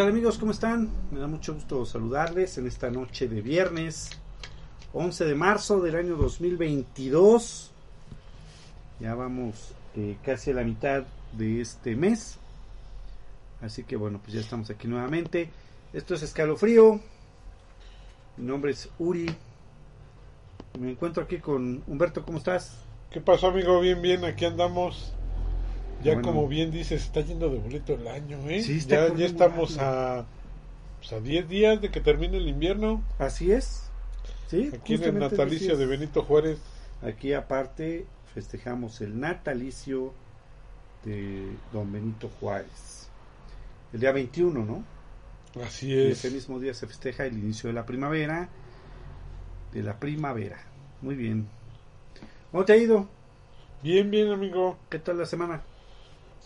Hola amigos, ¿cómo están? Me da mucho gusto saludarles en esta noche de viernes 11 de marzo del año 2022. Ya vamos eh, casi a la mitad de este mes. Así que bueno, pues ya estamos aquí nuevamente. Esto es Escalofrío. Mi nombre es Uri. Me encuentro aquí con Humberto, ¿cómo estás? ¿Qué pasó, amigo? Bien, bien, aquí andamos. Ya Bueno. como bien dices, está yendo de boleto el año, ¿eh? Sí, ya, ya estamos a, pues, a 10 días de que termine el invierno. Así es. Sí, Aquí en el natalicio de. Benito Juárez. Aquí aparte festejamos el natalicio de don Benito Juárez. El día 21, ¿no? Así Y es. ese mismo día se festeja el inicio de la primavera. De la primavera. Muy bien. ¿Cómo te ha ido? Bien, bien, amigo. ¿Qué tal la semana?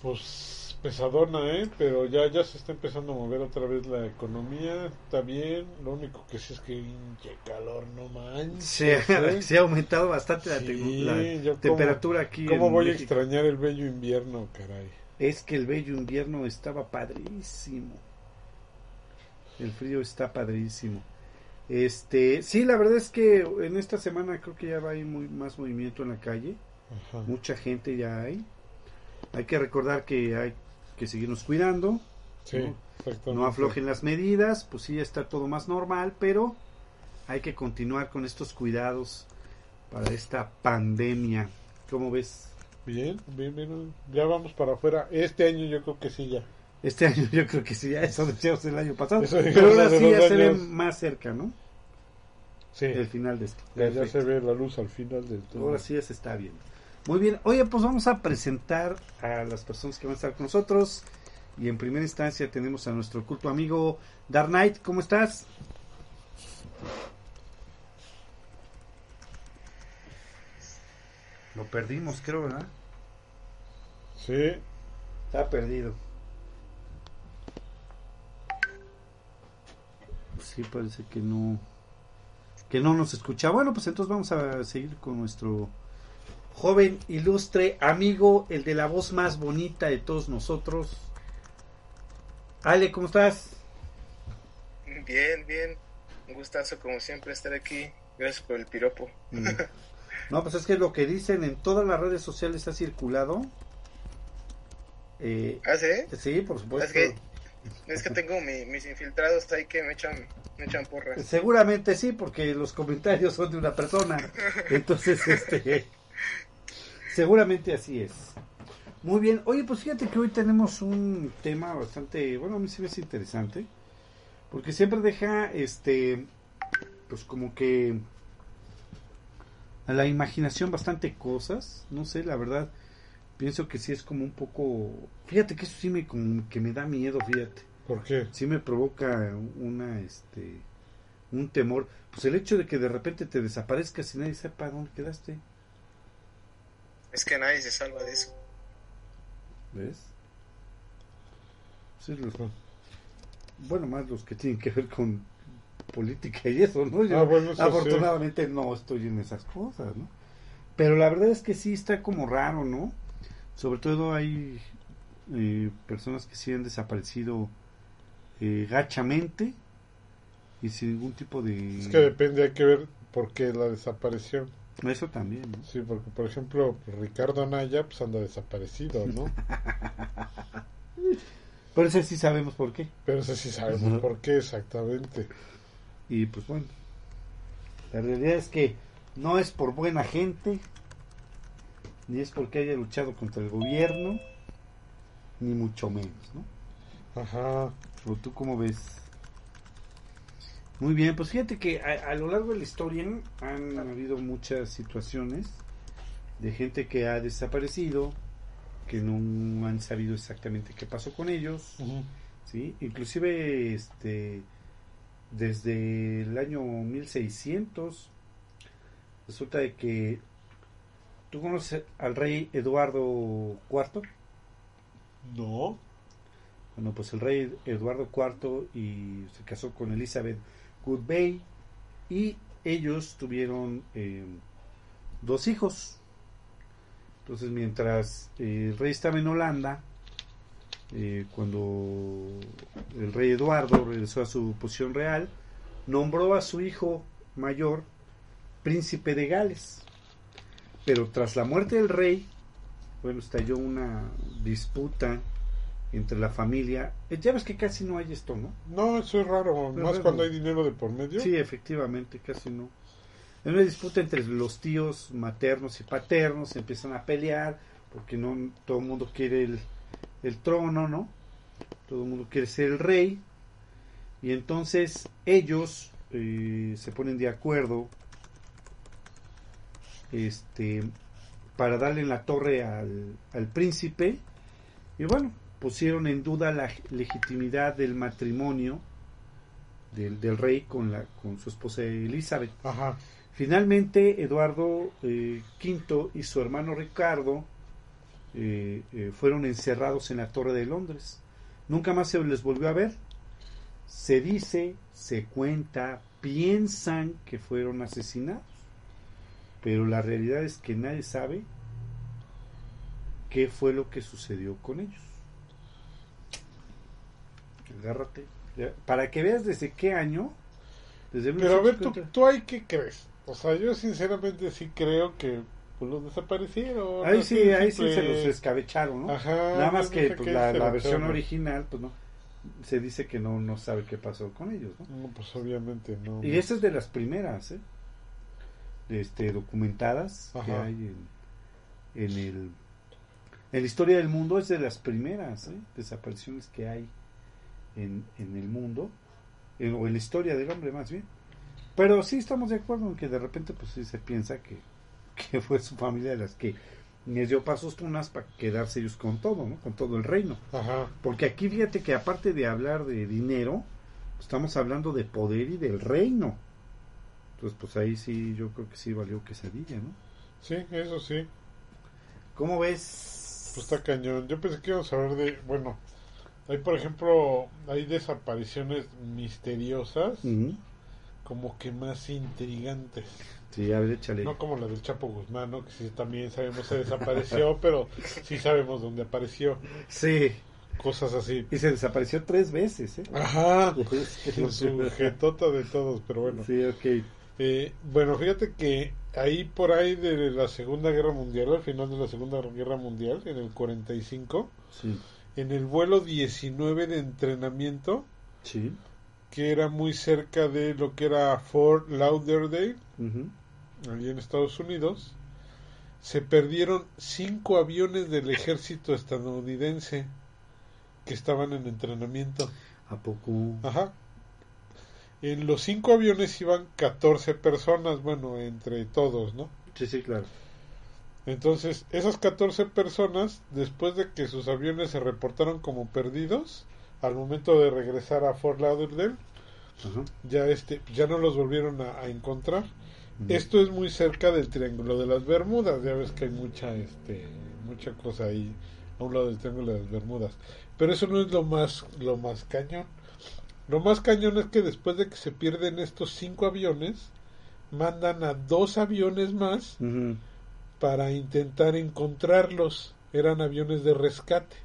Pues pesadona, ¿eh? Pero ya, ya se está empezando a mover otra vez la economía. Está bien. Lo único que sí es que hinche calor, no manches. Se ha, ¿eh? se ha aumentado bastante la, Sí, la temperatura aquí. ¿Cómo voy a extrañar el bello invierno, caray? Es que el bello invierno estaba padrísimo. El frío está padrísimo. Este, sí, la verdad es que en esta semana creo que ya va a ir muy, más movimiento en la calle. Ajá. Mucha gente ya hay. Hay que recordar que hay que seguirnos cuidando. Sí, ¿no? No aflojen las medidas, pues sí está todo más normal, pero hay que continuar con estos cuidados para esta pandemia. ¿Cómo ves? Bien, bien, bien. Ya vamos para afuera. Este año yo creo que sí ya. Este año yo creo que sí, ya eso decíamos el año pasado. Eso Pero ahora sí ya se ve más cerca, ¿no? Sí. El final de esto. Ya, se ve la luz al final del todo. Ahora sí ya se está viendo. Muy bien. Oye, pues vamos a presentar a las personas que van a estar con nosotros. Y en primera instancia tenemos a nuestro culto amigo Dark Knight. ¿Cómo estás? Lo perdimos, creo, ¿verdad? Sí. Está perdido. Sí, parece que no. Que no nos escucha. Bueno, pues entonces vamos a seguir con nuestro joven, ilustre amigo, el de la voz más bonita de todos nosotros. Ale, ¿cómo estás? Bien, bien. Un gustazo como siempre estar aquí. Gracias por el piropo. Mm. No, pues es que lo que dicen en todas las redes sociales ha circulado. Eh, ¿Ah, sí? sí, por supuesto. Es que, es que tengo mi- mis infiltrados ahí que me echan, me echan porras. Seguramente sí, porque los comentarios son de una persona. Entonces, este. Seguramente así es. Muy bien. Oye, pues fíjate que hoy tenemos un tema bastante. Bueno, a mí se me hace interesante. Porque siempre deja, este. Pues como que. A la imaginación bastante cosas. No sé, la verdad. Pienso que sí es como un poco. Fíjate que eso sí me, como que me da miedo, fíjate ¿Por qué? sí me provoca una este un temor pues el hecho de que de repente te desaparezcas y nadie sepa dónde quedaste Es que nadie se salva de eso. ves Sí, los- bueno más los que tienen que ver con política y eso no Yo, Ah, bueno, eso afortunadamente no estoy en esas cosas no pero la verdad es que sí está como raro no sobre todo hay eh, personas que sí han desaparecido eh, gachamente y sin ningún tipo de Es que depende, hay que ver por qué la desaparición. Eso también ¿no? Sí, porque por ejemplo, Ricardo Anaya pues anda desaparecido, ¿no? pero ese sí sabemos por qué Pero eso sí sabemos por qué exactamente. y pues bueno la realidad es que no es por buena gente ni es porque haya luchado contra el gobierno ni mucho menos ¿no? Ajá. ¿O tú cómo ves? Muy bien, pues fíjate que a, a lo largo de la historia han habido muchas situaciones de gente que ha desaparecido, que no han sabido exactamente qué pasó con ellos. ¿sí? Inclusive este desde el año 1600 resulta de que ¿tú conoces al rey Eduardo IV? No. Bueno, pues el rey Eduardo IV y se casó con Elizabeth Goodbay y ellos tuvieron eh, dos hijos. Entonces, mientras eh, el rey estaba en Holanda, eh, cuando el rey Eduardo regresó a su posición real, nombró a su hijo mayor príncipe de Gales. Pero tras la muerte del rey, bueno, estalló una disputa entre la familia. Eh, Ya ves que casi no hay esto, ¿no? No, eso es raro, más raro. cuando hay dinero de por medio. Sí, efectivamente, casi no. En una disputa entre los tíos maternos y paternos, se empiezan a pelear porque no todo el mundo quiere el, el trono, ¿no? Todo el mundo quiere ser el rey. Y entonces ellos eh, se ponen de acuerdo este, para darle en la torre al, al príncipe. Y bueno, pusieron en duda la legitimidad del matrimonio del, del rey con, la, con su esposa Elizabeth. Ajá. Finalmente, Eduardo eh, V y su hermano Ricardo eh, eh, fueron encerrados en la Torre de Londres. Nunca más se les volvió a ver. Se dice, se cuenta, piensan que fueron asesinados. Pero la realidad es que nadie sabe qué fue lo que sucedió con ellos. Agárrate. Para que veas desde qué año. Desde Pero a ver, ¿tú, 1950. ¿tú ahí qué crees? O sea, yo sinceramente sí creo que pues, los desaparecieron. Ahí sí, ahí sí se los escabecharon, ¿no? Ajá, Nada más que pues, la, la versión original, pues no, se dice que no, no sabe qué pasó con ellos, ¿no? No, pues obviamente no. Y esa es de las primeras, ¿eh? Este, documentadas que hay en, en el en la historia del mundo es de las primeras ¿eh? desapariciones que hay en, en el mundo en- o en la historia del hombre más bien pero sí estamos de acuerdo en que de repente pues sí se piensa que, que fue su familia de las que les dio pasos tunas para quedarse ellos con todo, ¿no? Con todo el reino. Ajá. Porque aquí fíjate que aparte de hablar de dinero, estamos hablando de poder y del reino. Entonces, pues ahí sí, yo creo que sí valió quesadilla, ¿no? Sí, eso sí. ¿Cómo ves? Pues está cañón. Yo pensé que íbamos a hablar de. Bueno, hay por ejemplo. Hay desapariciones misteriosas. Como que más intrigantes. Sí, a ver, échale. No como la del Chapo Guzmán, ¿no? Que sí también sabemos se desapareció, pero sí sabemos dónde apareció. Sí, Cosas así. y se desapareció tres veces, ¿eh? Ajá. Es que En su jetota de todos, pero bueno. Sí, ok. Eh, bueno, fíjate que ahí por ahí de la Segunda Guerra Mundial, al final de la Segunda Guerra Mundial, en el 45, Sí, en el vuelo 19 de entrenamiento, sí. que era muy cerca de lo que era Fort Lauderdale, allí en Estados Unidos, se perdieron cinco aviones del ejército estadounidense que estaban en entrenamiento. ¿A poco? Ajá. En los cinco aviones iban 14 personas, bueno, entre todos, ¿no? Sí, sí, claro. Entonces, esas 14 personas, después de que sus aviones se reportaron como perdidos, al momento de regresar a Fort Lauderdale, ya este, ya no los volvieron a, a encontrar. Esto es muy cerca del Triángulo de las Bermudas, ya ves que hay mucha, este, mucha cosa ahí a un lado del Triángulo de las Bermudas. Pero eso no es lo más, lo más cañón. Lo más cañón es que después de que se pierden estos cinco aviones, mandan a dos aviones más para intentar encontrarlos. Eran aviones de rescate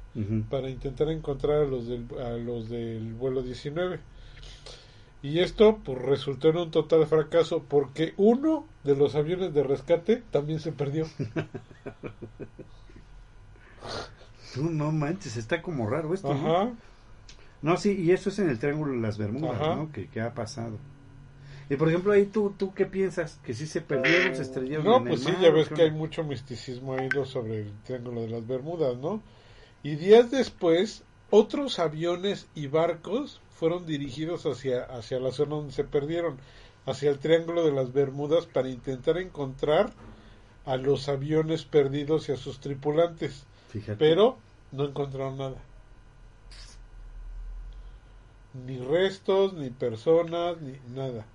para intentar encontrar a los del, a los del vuelo 19. Y esto pues resultó en un total fracaso porque uno de los aviones de rescate también se perdió. No, no manches, está como raro esto, ¿no? No, sí, y eso es en el Triángulo de las Bermudas, Ajá. ¿no? Que, que ha pasado. Y por ejemplo, ahí tú, ¿tú qué piensas? ¿Que sí se perdieron, se estrellaron No, en pues el sí, mar, ya ves que hay mucho misticismo ahí sobre el Triángulo de las Bermudas, ¿no? Y días después, otros aviones y barcos fueron dirigidos hacia, hacia la zona donde se perdieron, hacia el Triángulo de las Bermudas para intentar encontrar a los aviones perdidos y a sus tripulantes. Fíjate. Pero no encontraron nada. ni restos, ni personas, ni nada.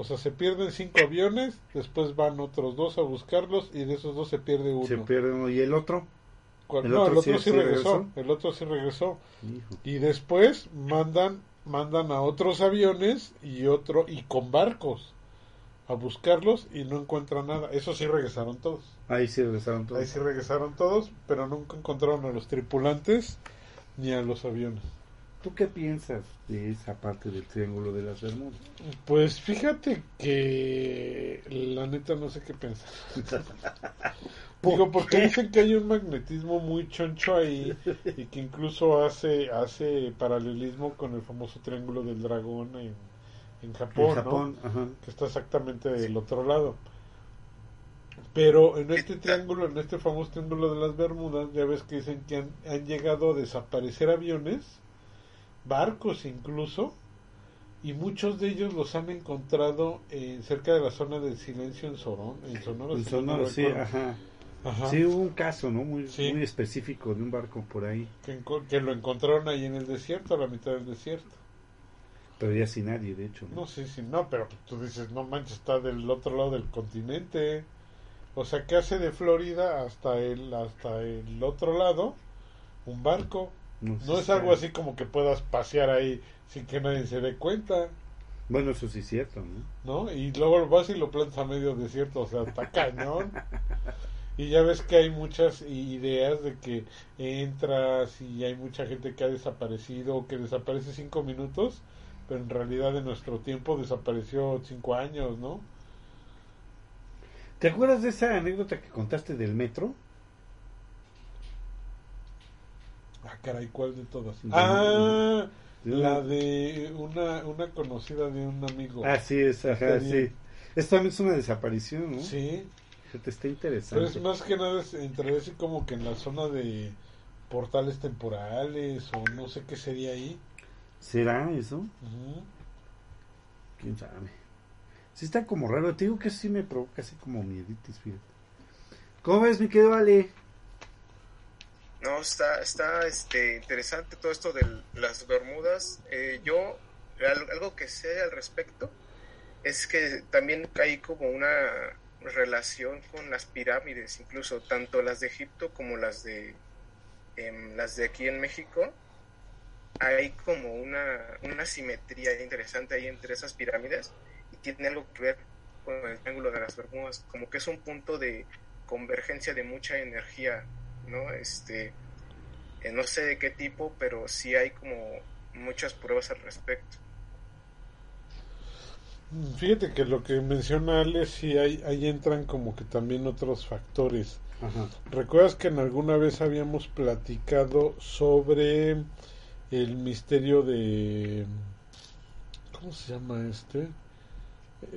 O sea, se pierden cinco aviones, después van otros dos a buscarlos y de esos dos se pierde uno. Se pierde uno. ¿Y el otro? ¿El no, otro el otro sí- sí, sí regresó. regresó? El otro sí regresó. Hijo. Y después mandan mandan a otros aviones y otro y con barcos a buscarlos y no encuentran nada. Eso sí regresaron todos. Ahí sí regresaron todos. Ahí sí regresaron todos, pero nunca encontraron a los tripulantes ni a los aviones. ¿Tú qué piensas de esa parte del Triángulo de las Bermudas? Pues fíjate que la neta no sé qué pensar. Digo, porque dicen que hay un magnetismo muy choncho ahí y que incluso hace hace paralelismo con el famoso triángulo del dragón en, en Japón, en ¿no? Japón, ajá. que está exactamente del otro lado. Pero en este triángulo, en este famoso triángulo de las Bermudas, ya ves que dicen que han, han llegado a desaparecer aviones, barcos incluso, y muchos de ellos los han encontrado en, cerca de la zona del silencio en Sorón, en Sonora. En Sonora, sí, ajá. Ajá. Sí, hubo un caso, ¿no? Muy, Sí. muy específico de un barco por ahí, Que, que lo encontraron ahí en el desierto, a la mitad del desierto. pero ya sin nadie, de hecho. ¿no? No, sí, sí, no, pero tú dices, no manches, está del otro lado del continente. O sea, ¿qué hace de Florida hasta el, hasta el otro lado? Un barco. No, es algo así como que puedas pasear ahí sin que nadie se dé cuenta, Bueno, eso sí es cierto, ¿no? ¿no? Y luego vas y lo plantas a medio desierto, o sea, está cañón. Y ya ves que hay muchas ideas de que entras y hay mucha gente que ha desaparecido o que desaparece cinco minutos, pero en realidad en nuestro tiempo desapareció cinco años, ¿no? ¿Te acuerdas de esa anécdota que contaste del metro? Ah, caray, ¿cuál de todas? Ah, la de una, una conocida de un amigo. Ah, sí, es, ajá, sí. Esto también es una desaparición, ¿no? Sí, Fíjate, está pero interesante. es más que nada es entre así como que en la zona de portales temporales o no sé qué sería ahí. ¿Será eso? Ujú. ¿Quién sabe? Sí está como raro. Te digo que sí me provoca así como mieditis, fíjate. ¿Cómo ves, mi querido Ale? No, está, está este, interesante todo esto de las Bermudas. Eh, yo, al- algo que sé al respecto es que también hay como una relación con las pirámides, incluso tanto las de Egipto como las de em, las de aquí en México. Hay como una, una simetría interesante ahí entre esas pirámides y tiene algo que ver con el triángulo de las Bermudas, como que es un punto de convergencia de mucha energía, ¿no? Este, eh, no sé de qué tipo, pero sí hay como muchas pruebas al respecto. Fíjate que lo que menciona Ale, sí, ahí, ahí entran como que también otros factores. Ajá. ¿Recuerdas que en alguna vez habíamos platicado sobre el misterio de... ¿Cómo se llama este?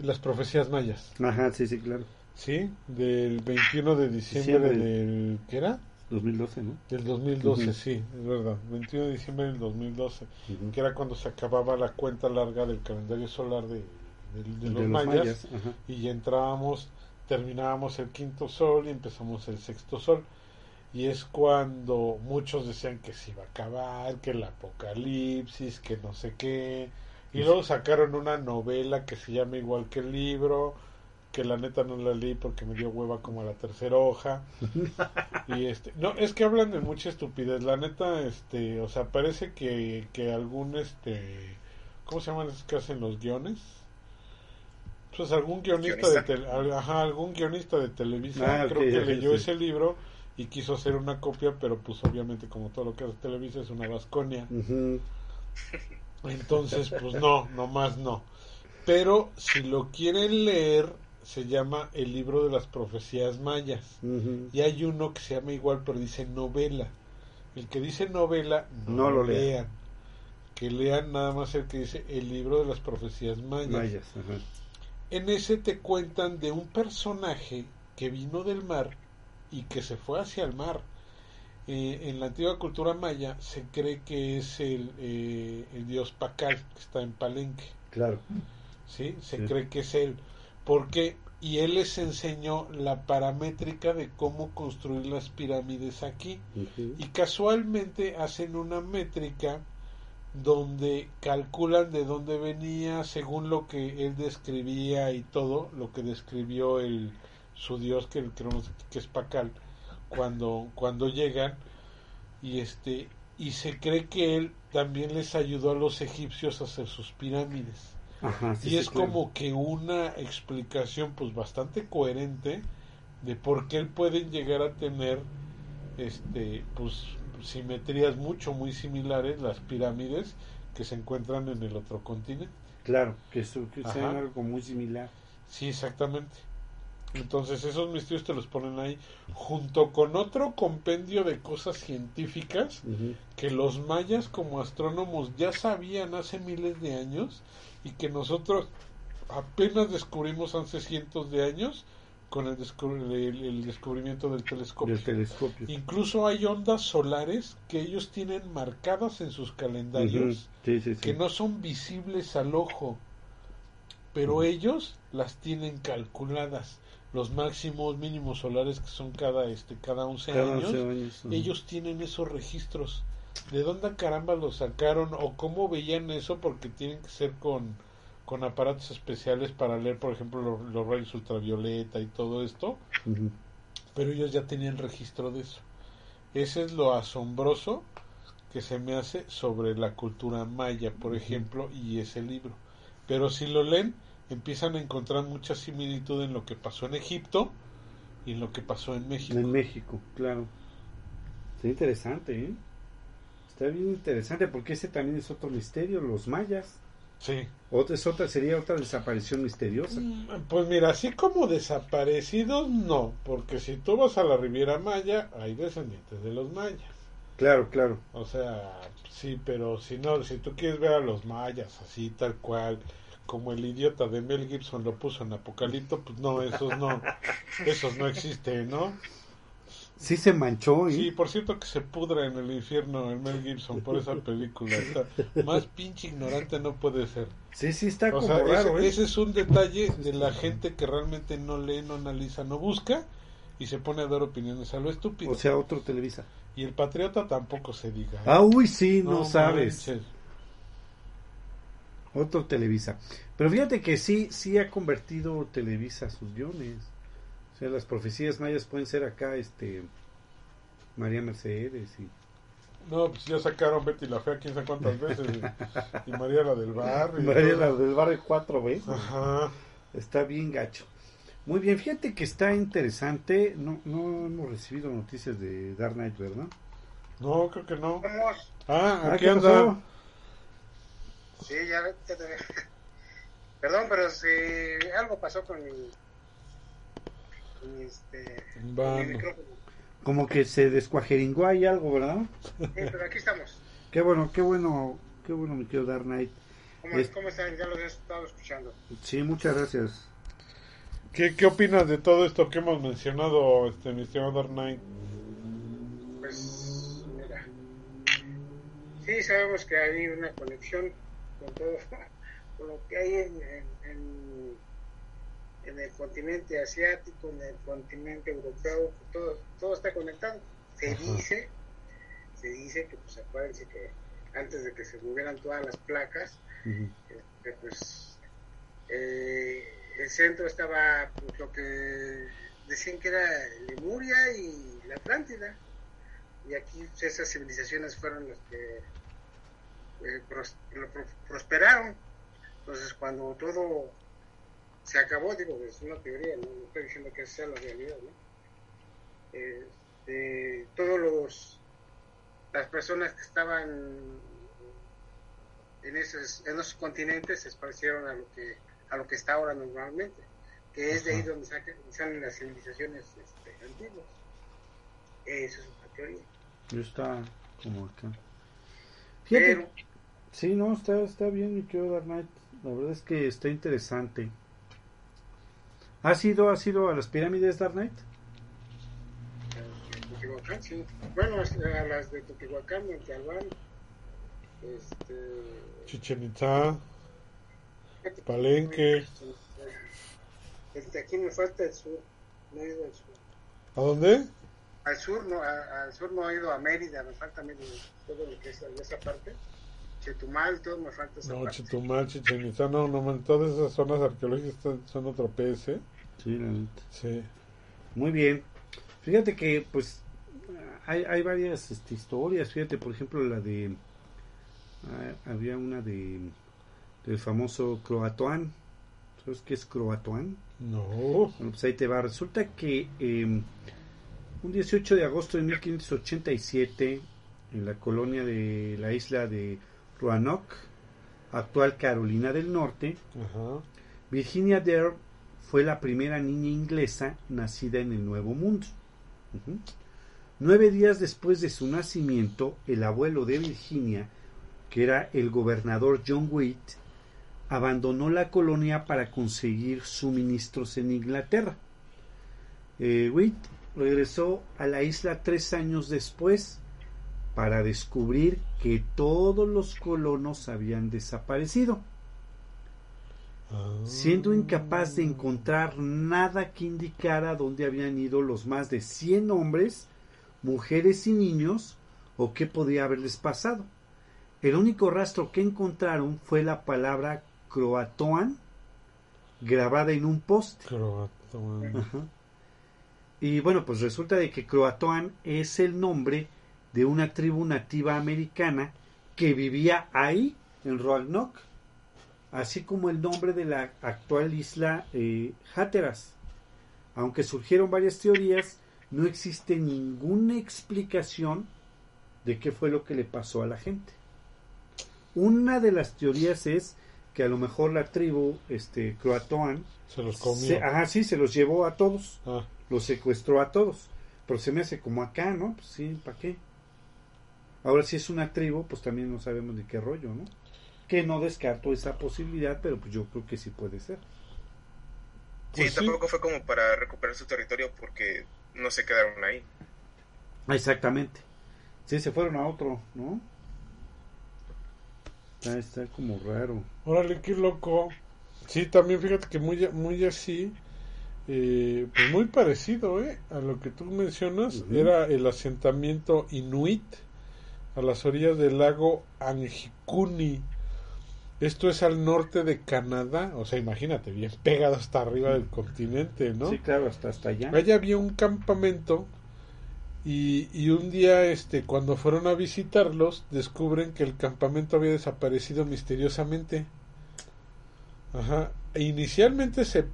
Las profecías mayas, Ajá, sí, sí, claro. ¿sí? Del 21 de diciembre Diciembre. del... ¿Qué era? 2012, ¿no? Del 2012, Ujú. sí, es verdad. 21 de diciembre del 2012, Ujú. que era cuando se acababa la cuenta larga del calendario solar de, de- de los, mayas, ajá. y ya entrábamos, terminábamos el quinto sol y empezamos el sexto sol. Y es cuando muchos decían que se iba a acabar, que el apocalipsis, que no sé qué. Y luego sacaron una novela que se llama igual que el libro, que la neta no la leí porque me dio hueva como a la tercera hoja. y este, no, es que hablan de mucha estupidez, la neta, este, o sea, parece que, que algún, este, ¿cómo se llaman esos que hacen los guiones? Pues algún guionista, de ajá, algún guionista de Televisa Ah, creo que leyó sí. ese libro y quiso hacer una copia, pero pues obviamente como todo lo que hace Televisa es una vasconia. Entonces, pues no, nomás no. Pero si lo quieren leer, se llama El libro de las profecías mayas. Y hay uno que se llama igual, pero dice novela. El que dice novela, no, No lo lean. lean. Que lean nada más el que dice El libro de las profecías mayas. En ese te cuentan de un personaje que vino del mar y que se fue hacia el mar. Eh, en la antigua cultura maya se cree que es el, eh, el dios Pacal, que está en Palenque. Claro. ¿sí? Se Sí. cree que es él. Porque Y él les enseñó la paramétrica de cómo construir las pirámides aquí. Y casualmente hacen una métrica donde calculan de dónde venía según lo que él describía y todo lo que describió el su dios que que es Pacal cuando cuando llegan. Y este y se cree que él también les ayudó a los egipcios a hacer sus pirámides y es como que una explicación pues bastante coherente de por qué él pueden llegar a tener este pues simetrías mucho muy similares las pirámides que se encuentran en el otro continente. Claro que, eso, que sean algo muy similar. Sí exactamente. Entonces esos misterios te los ponen ahí junto con otro compendio de cosas científicas que los mayas como astrónomos ya sabían hace miles de años y que nosotros apenas descubrimos hace cientos de años con el, el, descubrimiento del telescopio. telescopio. Incluso hay ondas solares que ellos tienen marcadas en sus calendarios que no son visibles al ojo, pero ellos las tienen calculadas los máximos mínimos solares que son cada este cada 11 años, ellos tienen esos registros. ¿De dónde caramba los sacaron o cómo veían eso? Porque tienen que ser con, con aparatos especiales para leer, por ejemplo, los, rayos ultravioleta y todo esto. Pero ellos ya tenían registro de eso. Ese es lo asombroso que se me hace sobre la cultura maya, por ejemplo, y ese libro. Pero si lo leen, empiezan a encontrar mucha similitud en lo que pasó en Egipto y en lo que pasó en México. En México, claro. Está interesante, ¿eh? Está bien interesante porque ese también es otro misterio, los mayas. Sí. Otra, es otra, sería otra desaparición misteriosa. Mm, pues mira, así como desaparecidos, no, porque si tú vas a la Riviera Maya, hay descendientes de los mayas. Claro, claro. O sea, sí, pero si no, si tú quieres ver a los mayas así, tal cual, como el idiota de Mel Gibson lo puso en Apocalipto, pues no, esos no, esos no existen, ¿no? Sí se manchó. ¿eh? Sí, por cierto que se pudra en el infierno el Mel Gibson por esa película. más pinche ignorante no puede ser. Sí, sí, está como raro. Ese, ¿eh? ese, es un detalle de la gente que realmente no lee, no analiza, no busca y se pone a dar opiniones a lo estúpido. O sea, otro Televisa. Y el patriota tampoco se diga. ¿eh? Ah, uy, sí, no, sabes. Otro Televisa. Pero fíjate que sí, sí ha convertido Televisa sus guiones. Sea, las profecías mayas pueden ser acá, este, María Mercedes y... No, pues ya sacaron Betty la Fea quién sabe cuántas veces. y, María la del Barrio. María la del Barrio cuatro veces. Ajá. Está bien gacho. Muy bien, fíjate que está interesante. No, no hemos recibido noticias de Dark Knight, ¿verdad? No, creo que no. Ah, ah aquí anda. Sí, ya, Perdón, pero si algo pasó con mi, este, micrófono. Como que se descuajeringó ahí algo, ¿verdad? Sí, pero aquí estamos. Qué bueno, qué bueno, qué bueno, mi querido Dark Knight. ¿Cómo, ¿Cómo, están? Ya los he estado escuchando. Sí, muchas gracias. ¿Qué, ¿Qué opinas de todo esto que hemos mencionado, este, mi estimado Dark Knight? Pues, mira. Sí, sabemos que hay una conexión con todo lo que hay en, en, en, el continente asiático, en el continente europeo, todo, todo está conectado. Se dice, se dice que, pues acuérdense que antes de que se movieran todas las placas, este, pues eh, el centro estaba pues, lo que decían que era Lemuria y la Atlántida. Y aquí esas civilizaciones fueron las que eh, prosperaron. Entonces, cuando todo se acabó, digo, es una teoría, no, estoy diciendo que sea la realidad, ¿no? Este, todos los las personas que estaban en esos en esos continentes se esparcieron a lo que a lo que está ahora normalmente que es de ahí donde salen las civilizaciones este, antiguas eso es una teoría está como acá Fíjate, Sí, no, está, está bien, mi querido Dark Knight. La verdad es que está interesante. ¿Has ido, has ido a las pirámides, Dark Knight? Teotihuacán, sí. Bueno, a las de Teotihuacán, Montalbán, este... Chichen Itza, Palenque. Este, aquí me falta el sur, no he ido al sur. ¿A dónde? Al sur no, al sur no he ido a Mérida, me falta Mérida, todo lo que es esa parte. Chetumal, todo me falta esa No, parte. Chetumal, Chichen Itza, no, no, todas esas zonas arqueológicas están- son otro PS. Sí, la neta. Sí. Muy bien. Fíjate que, pues, hay, hay varias este, historias. Fíjate, por ejemplo, la de. ah, había una de. del famoso Croatoan. ¿Sabes qué es Croatoan? No. Bueno, pues ahí te va. Resulta que eh, un 18 de agosto de 1587, en la colonia de la isla de Roanoke, actual Carolina del Norte, Ajá. Virginia Dare fue la primera niña inglesa nacida en el Nuevo Mundo. Nueve días después de su nacimiento, el abuelo de Virginia, que era el gobernador John Witt, abandonó la colonia para conseguir suministros en Inglaterra. Eh, regresó a la isla tres años después para descubrir que todos los colonos habían desaparecido. Siendo incapaz de encontrar nada que indicara dónde habían ido los más de 100 hombres, mujeres y niños, o qué podía haberles pasado. El único rastro que encontraron fue la palabra Croatoan grabada en un poste. Croatoan. Ajá. Y bueno, pues resulta de que Croatoan es el nombre de una tribu nativa americana que vivía ahí, en Roanoke, así como el nombre de la actual isla eh, Hatteras. Aunque surgieron varias teorías, no existe ninguna explicación de qué fue lo que le pasó a la gente. Una de las teorías es que a lo mejor la tribu este, Croatoan Se los comió. se, ajá, sí, se los llevó a todos, Ah, los secuestró a todos. Pero se me hace como acá, ¿no? Pues sí, ¿para qué? Ahora, si es una tribu, pues también no sabemos de qué rollo, ¿no? Que no descarto esa posibilidad, pero pues yo creo que sí puede ser. Sí, Pues sí. tampoco fue como para recuperar su territorio porque no se quedaron ahí. Exactamente. Sí, se fueron a otro, ¿no? Está, está como raro. órale, qué loco. Sí, también fíjate que muy, muy así, eh, pues muy parecido, ¿eh? A lo que tú mencionas, era el asentamiento inuit a las orillas del lago Angikuni. Esto es al norte de Canadá, o sea, imagínate, bien pegado hasta arriba del continente, ¿no? Sí, claro, hasta, hasta allá. Allá había un campamento y, y un día, este, cuando fueron a visitarlos, descubren que el campamento había desaparecido misteriosamente. Ajá. E inicialmente se,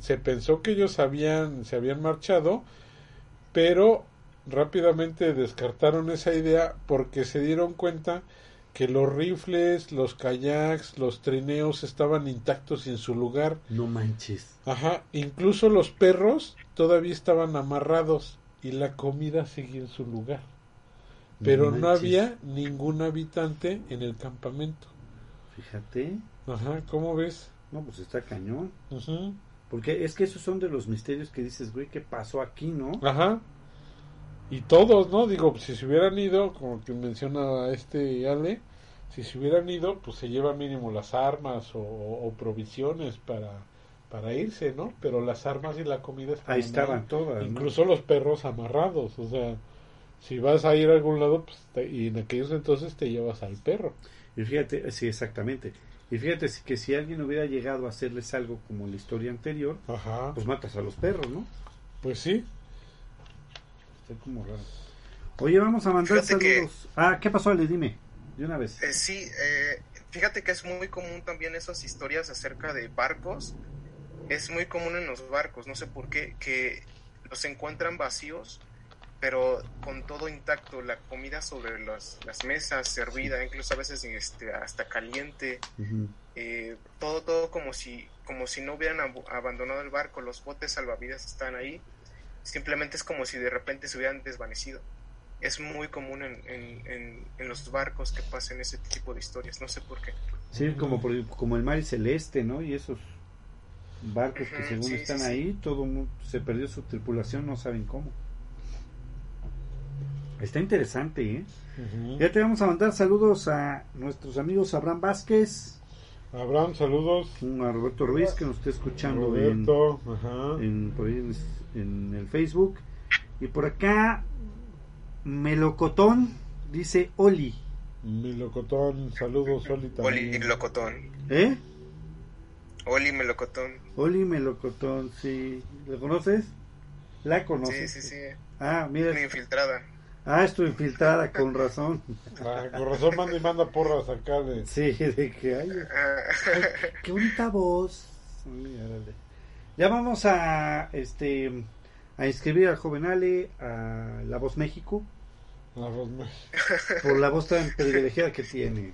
se pensó que ellos habían, se habían marchado, pero rápidamente descartaron esa idea porque se dieron cuenta que los rifles, los kayaks, los trineos estaban intactos y en su lugar. No manches. Ajá, incluso los perros todavía estaban amarrados y la comida seguía en su lugar. Pero no, había ningún habitante en el campamento. Fíjate. Ajá, ¿cómo ves? No, pues está cañón. Ujú. Porque es que esos son de los misterios que dices, güey, ¿qué pasó aquí, no? Ajá. Y todos, ¿no? Digo, si se hubieran ido, como que menciona este Ale, si se hubieran ido, pues se llevan mínimo las armas o, o provisiones para, para irse, ¿no? Pero las armas y la comida estaban Ahí estaban ahí. todas. ¿no? Incluso los perros amarrados, o sea, si vas a ir a algún lado, pues, te- y en aquellos entonces te llevas al perro. Y fíjate, sí, exactamente. Y fíjate que si alguien hubiera llegado a hacerles algo como la historia anterior, Ajá. pues matas a los perros, ¿no? Pues sí. Está como raro. Oye, vamos a mandar Fíjate que- saludos. Ah, ¿qué pasó, Ale? Dime, de una vez. Eh, sí, eh, fíjate que es muy común también esas historias acerca de barcos. Es muy común en los barcos, no sé por qué, que los encuentran vacíos, pero con todo intacto, la comida sobre las, las mesas, servida, incluso a veces este, hasta caliente, eh, todo, todo como si, como si no hubieran ab- abandonado el barco, los botes salvavidas están ahí, simplemente es como si de repente se hubieran desvanecido. Es muy común en, en, en, en los barcos que pasen ese tipo de historias, no sé por qué. Sí, como, por- como el mar y celeste, ¿no? Y esos barcos que según sí, están sí, sí. ahí, todo mu- se perdió su tripulación, no saben cómo. Está interesante, ¿eh? Ya te vamos a mandar saludos a nuestros amigos Abraham Vázquez, Abraham, saludos. a Roberto Ruiz que nos está escuchando en, Roberto, ajá. en, por ahí en, en el Facebook. Y por acá, Melocotón dice Oli. Melocotón, saludos, Oli Oli también. Locotón. ¿Eh? Oli Melocotón. Oli Melocotón, sí. ¿Lo conoces? La Sí, conoces. sí, sí. Ah, mira. Una infiltrada. Ah, estoy infiltrada, con razón. Ah, con razón manda y manda porras acá de... Sí, de que hay. Ah, Qué bonita voz. Sí, órale. Ya vamos a este a inscribir al joven Ale a La Voz México La voz me- por la voz tan privilegiada que tiene.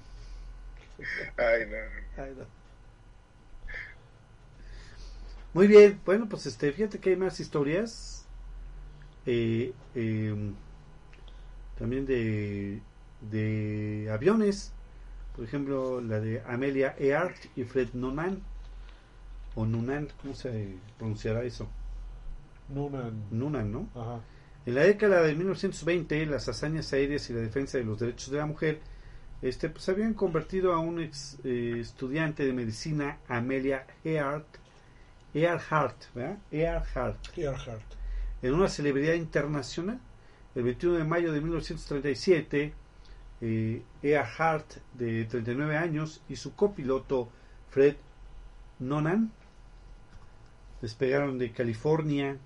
Ay, no. Ay, no. Muy bien, bueno, pues este, fíjate que hay más historias. eh, eh, también de, de aviones. Por ejemplo, la de Amelia Earhart y Fred Noonan. O Noonan, ¿cómo se pronunciará eso? Nunan. Noonan, ¿no? Ajá. En la década de 1920, las hazañas aéreas y la defensa de los derechos de la mujer este, pues, habían convertido a un ex eh, estudiante de medicina, Amelia Earhart, Earhart, ¿verdad? Earhart, Earhart. en una celebridad internacional. El 21 de mayo de 1937, eh, Earhart, de 39 años, y su copiloto, Fred Nonan, despegaron de California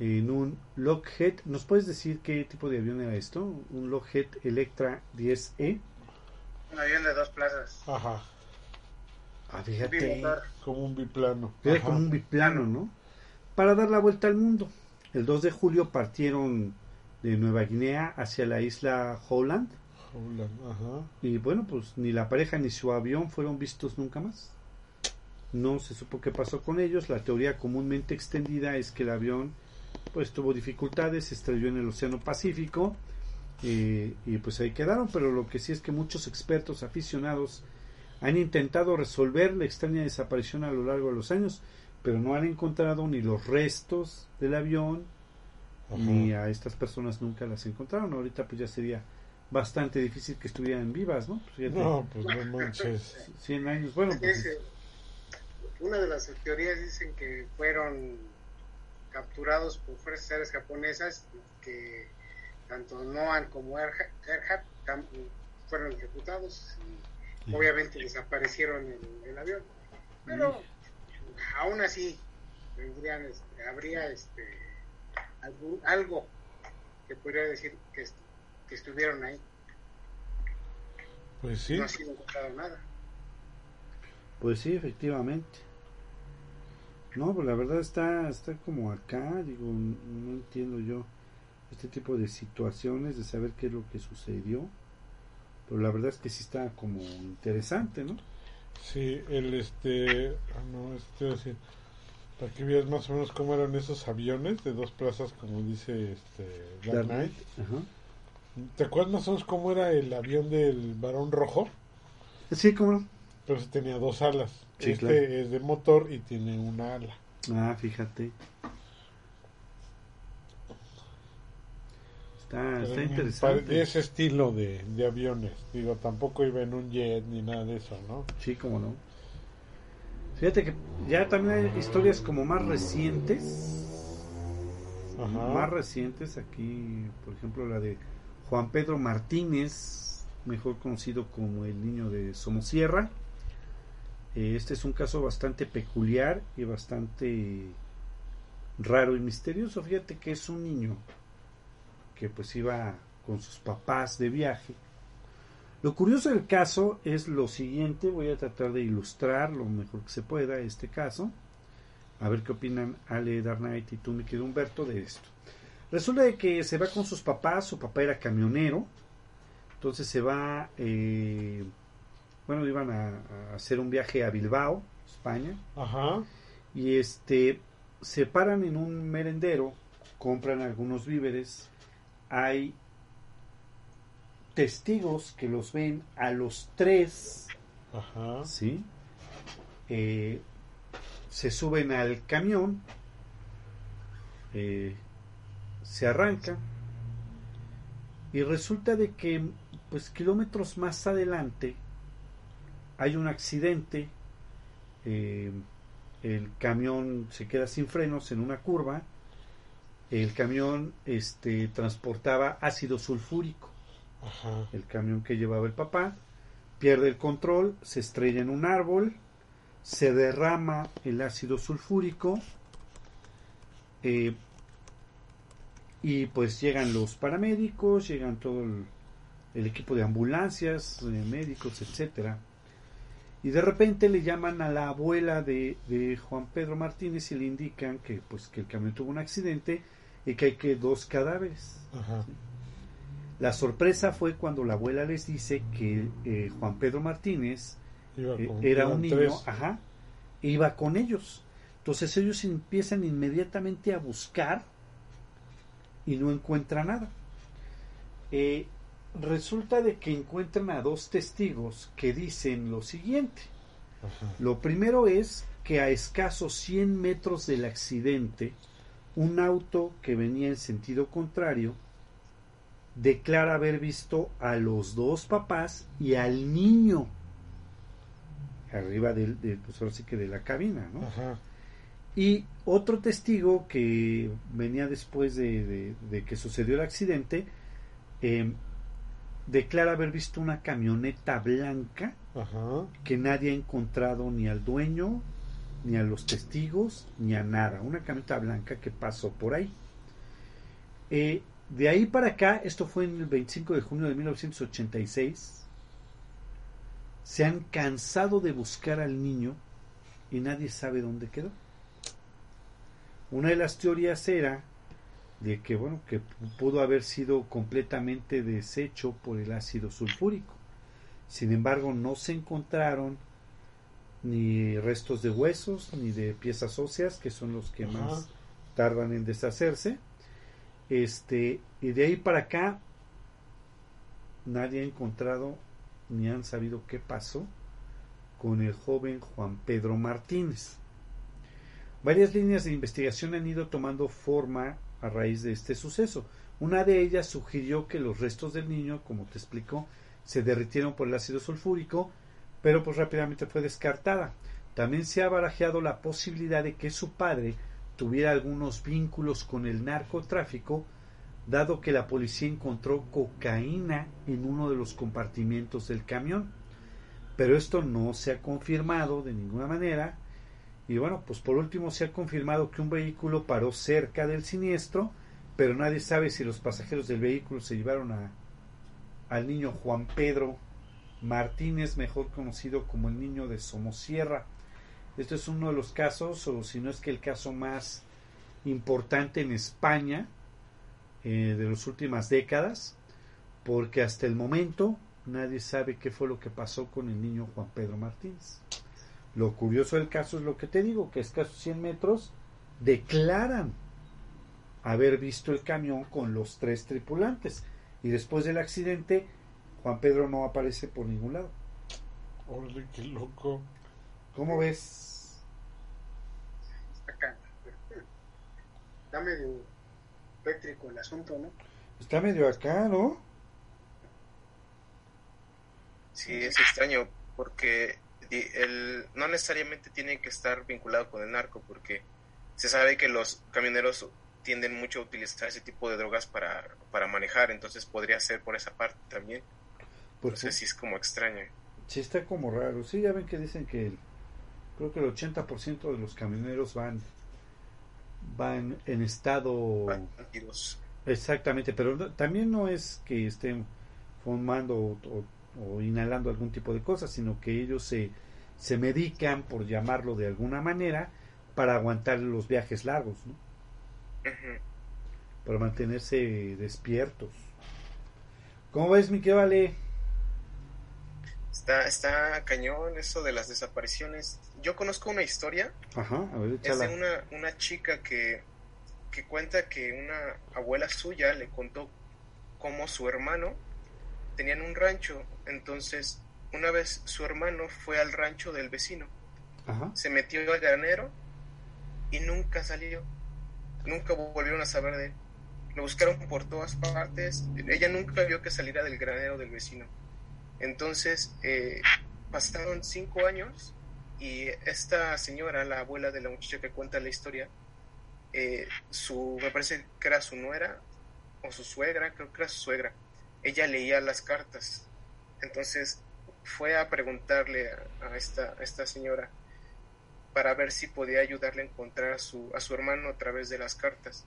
en un Lockheed. ¿Nos puedes decir qué tipo de avión era esto? Un Lockheed Electra 10E. Un avión de dos plazas. Ajá. Ah, fíjate. Como un biplano. Era como un biplano, ¿no? Para dar la vuelta al mundo. El 2 de julio partieron de Nueva Guinea hacia la isla Holland. Holland, Ajá. Y bueno, pues ni la pareja ni su avión fueron vistos nunca más. No se supo qué pasó con ellos. La teoría comúnmente extendida es que el avión pues tuvo dificultades, se estrelló en el Océano Pacífico eh, y pues ahí quedaron. Pero lo que sí es que muchos expertos aficionados han intentado resolver la extraña desaparición a lo largo de los años, pero no han encontrado ni los restos del avión Ajá. ni a estas personas nunca las encontraron. Ahorita pues ya sería bastante difícil que estuvieran vivas, ¿no? Pues, No, pues no manches. 100 años, bueno, pues, Es, una de las teorías dicen que fueron capturados por fuerzas aéreas japonesas que tanto Noan como tam- fueron ejecutados y Sí. obviamente desaparecieron en el avión pero aún así vendrían este, habría este algún- algo que podría decir que, que estuvieron ahí Pues sí. no ha sido encontrado nada pues sí, efectivamente. No, pues la verdad está, está como acá, digo, no entiendo yo este tipo de situaciones, de saber qué es lo que sucedió, pero la verdad es que sí está como interesante, ¿no? Sí, el este. Ah, no, este decir. Para que veas más o menos cómo eran esos aviones de dos plazas, como dice este Dark Knight. Ajá. ¿Te acuerdas más o menos cómo era el avión del varón rojo? Sí, cómo no. Pero ese tenía dos alas. Sí, este claro. es de motor y tiene una ala. Ah, fíjate. Está, está De interesante. ese estilo de, de aviones. Digo, tampoco iba en un jet ni nada de eso, ¿no? Sí, cómo no. Fíjate que ya también hay historias como más recientes. Ajá. Más recientes aquí, por ejemplo, la de Juan Pedro Martínez, mejor conocido como el niño de Somosierra. Eh, Este es un caso bastante peculiar y bastante raro y misterioso. Fíjate que es un niño que pues iba con sus papás de viaje. Lo curioso del caso es lo siguiente, voy a tratar de ilustrar lo mejor que se pueda este caso. A ver qué opinan Ale, Dark Knight y tú, mi querido Humberto, de esto. Resulta de que se va con sus papás, su papá era camionero, entonces se va, eh, bueno, iban a, a hacer un viaje a Bilbao, España, Ajá. y este se paran en un merendero, compran algunos víveres, hay testigos que los ven a los tres, Ajá. ¿sí? Eh, se suben al camión, eh, se arranca y resulta de que pues kilómetros más adelante hay un accidente eh, el camión se queda sin frenos en una curva el camión este transportaba ácido sulfúrico Ajá. el camión que llevaba el papá, pierde el control, se estrella en un árbol, se derrama el ácido sulfúrico eh, y pues llegan los paramédicos, llegan todo el, el equipo de ambulancias, eh, médicos, etcétera. Y de repente le llaman a la abuela de, de Juan Pedro Martínez y le indican que pues que el camión tuvo un accidente y que hay que dos cadáveres. Ajá. La sorpresa fue cuando la abuela les dice que eh, Juan Pedro Martínez eh, era un niño, tres. ajá, e iba con ellos. Entonces ellos empiezan inmediatamente a buscar y no encuentran nada. Eh, resulta de que encuentran a dos testigos que dicen lo siguiente. Ajá. Lo primero es que a escasos 100 metros del accidente, un auto que venía en sentido contrario declara haber visto a los dos papás y al niño arriba del, del- pues ahora sí que de la cabina, ¿no? Ajá. Y otro testigo que venía después de, de- de que sucedió el accidente eh, declara haber visto una camioneta blanca Ajá. que nadie ha encontrado ni al dueño, ni a los testigos, ni a nada. Una camioneta blanca que pasó por ahí. Eh, de ahí para acá, esto fue en el 25 de junio de 1986, se han cansado de buscar al niño y nadie sabe dónde quedó. Una de las teorías era de que bueno que pudo haber sido completamente deshecho por el ácido sulfúrico. Sin embargo, no se encontraron ni restos de huesos ni de piezas óseas, que son los que Ajá. más tardan en deshacerse. Este, y de ahí para acá nadie ha encontrado ni han sabido qué pasó con el joven Juan Pedro Martínez. Varias líneas de investigación han ido tomando forma a raíz de este suceso. Una de ellas sugirió que los restos del niño, como te explico, se derritieron por el ácido sulfúrico, pero pues rápidamente fue descartada. También se ha barajeado la posibilidad de que su padre tuviera algunos vínculos con el narcotráfico, dado que la policía encontró cocaína en uno de los compartimientos del camión. Pero esto no se ha confirmado de ninguna manera. Y bueno, pues por último se ha confirmado que un vehículo paró cerca del siniestro, pero nadie sabe si los pasajeros del vehículo se llevaron a, al niño Juan Pedro Martínez, mejor conocido como el niño de Somosierra. Este es uno de los casos, o si no es que el caso más importante en España eh, de las últimas décadas, porque hasta el momento nadie sabe qué fue lo que pasó con el niño Juan Pedro Martínez. Lo curioso del caso es lo que te digo, que a escasos 100 metros declaran haber visto el camión con los tres tripulantes y después del accidente Juan Pedro no aparece por ningún lado. Órale, qué loco. ¿Cómo ves? Acá. Está medio pétrico el asunto, ¿no? Está medio acá, ¿no? Sí, es extraño porque el, no necesariamente tiene que estar vinculado con el narco porque se sabe que los camioneros tienden mucho a utilizar ese tipo de drogas para, para manejar, entonces podría ser por esa parte también. Porque Entonces sí es como extraño. sí está como raro. Sí, ya ven que dicen que el- creo que el 80% de los camioneros van van en estado exactamente, pero no- también no es que estén fumando o, o- o inhalando algún tipo de cosas, sino que ellos se, se medican, por llamarlo de alguna manera, para aguantar los viajes largos, para mantenerse despiertos. ¿Cómo ves, mi que vale? Está, está cañón eso de las desapariciones. Yo conozco una historia Ajá, a ver, Es de una, una chica que, que cuenta que una abuela suya le contó cómo su hermano tenían un rancho. Entonces, una vez su hermano fue al rancho del vecino, Ajá. se metió al granero y nunca salió. Nunca volvieron a saber de él. Lo buscaron por todas partes. Ella nunca vio que saliera del granero del vecino. Entonces, eh, pasaron cinco años y esta señora, la abuela de la muchacha que cuenta la historia, eh, su, me parece que era su nuera o su suegra, creo que era su suegra, ella leía las cartas. Entonces fue a preguntarle a, esta, esta señora para ver si podía ayudarle a encontrar a su, a su hermano a través de las cartas.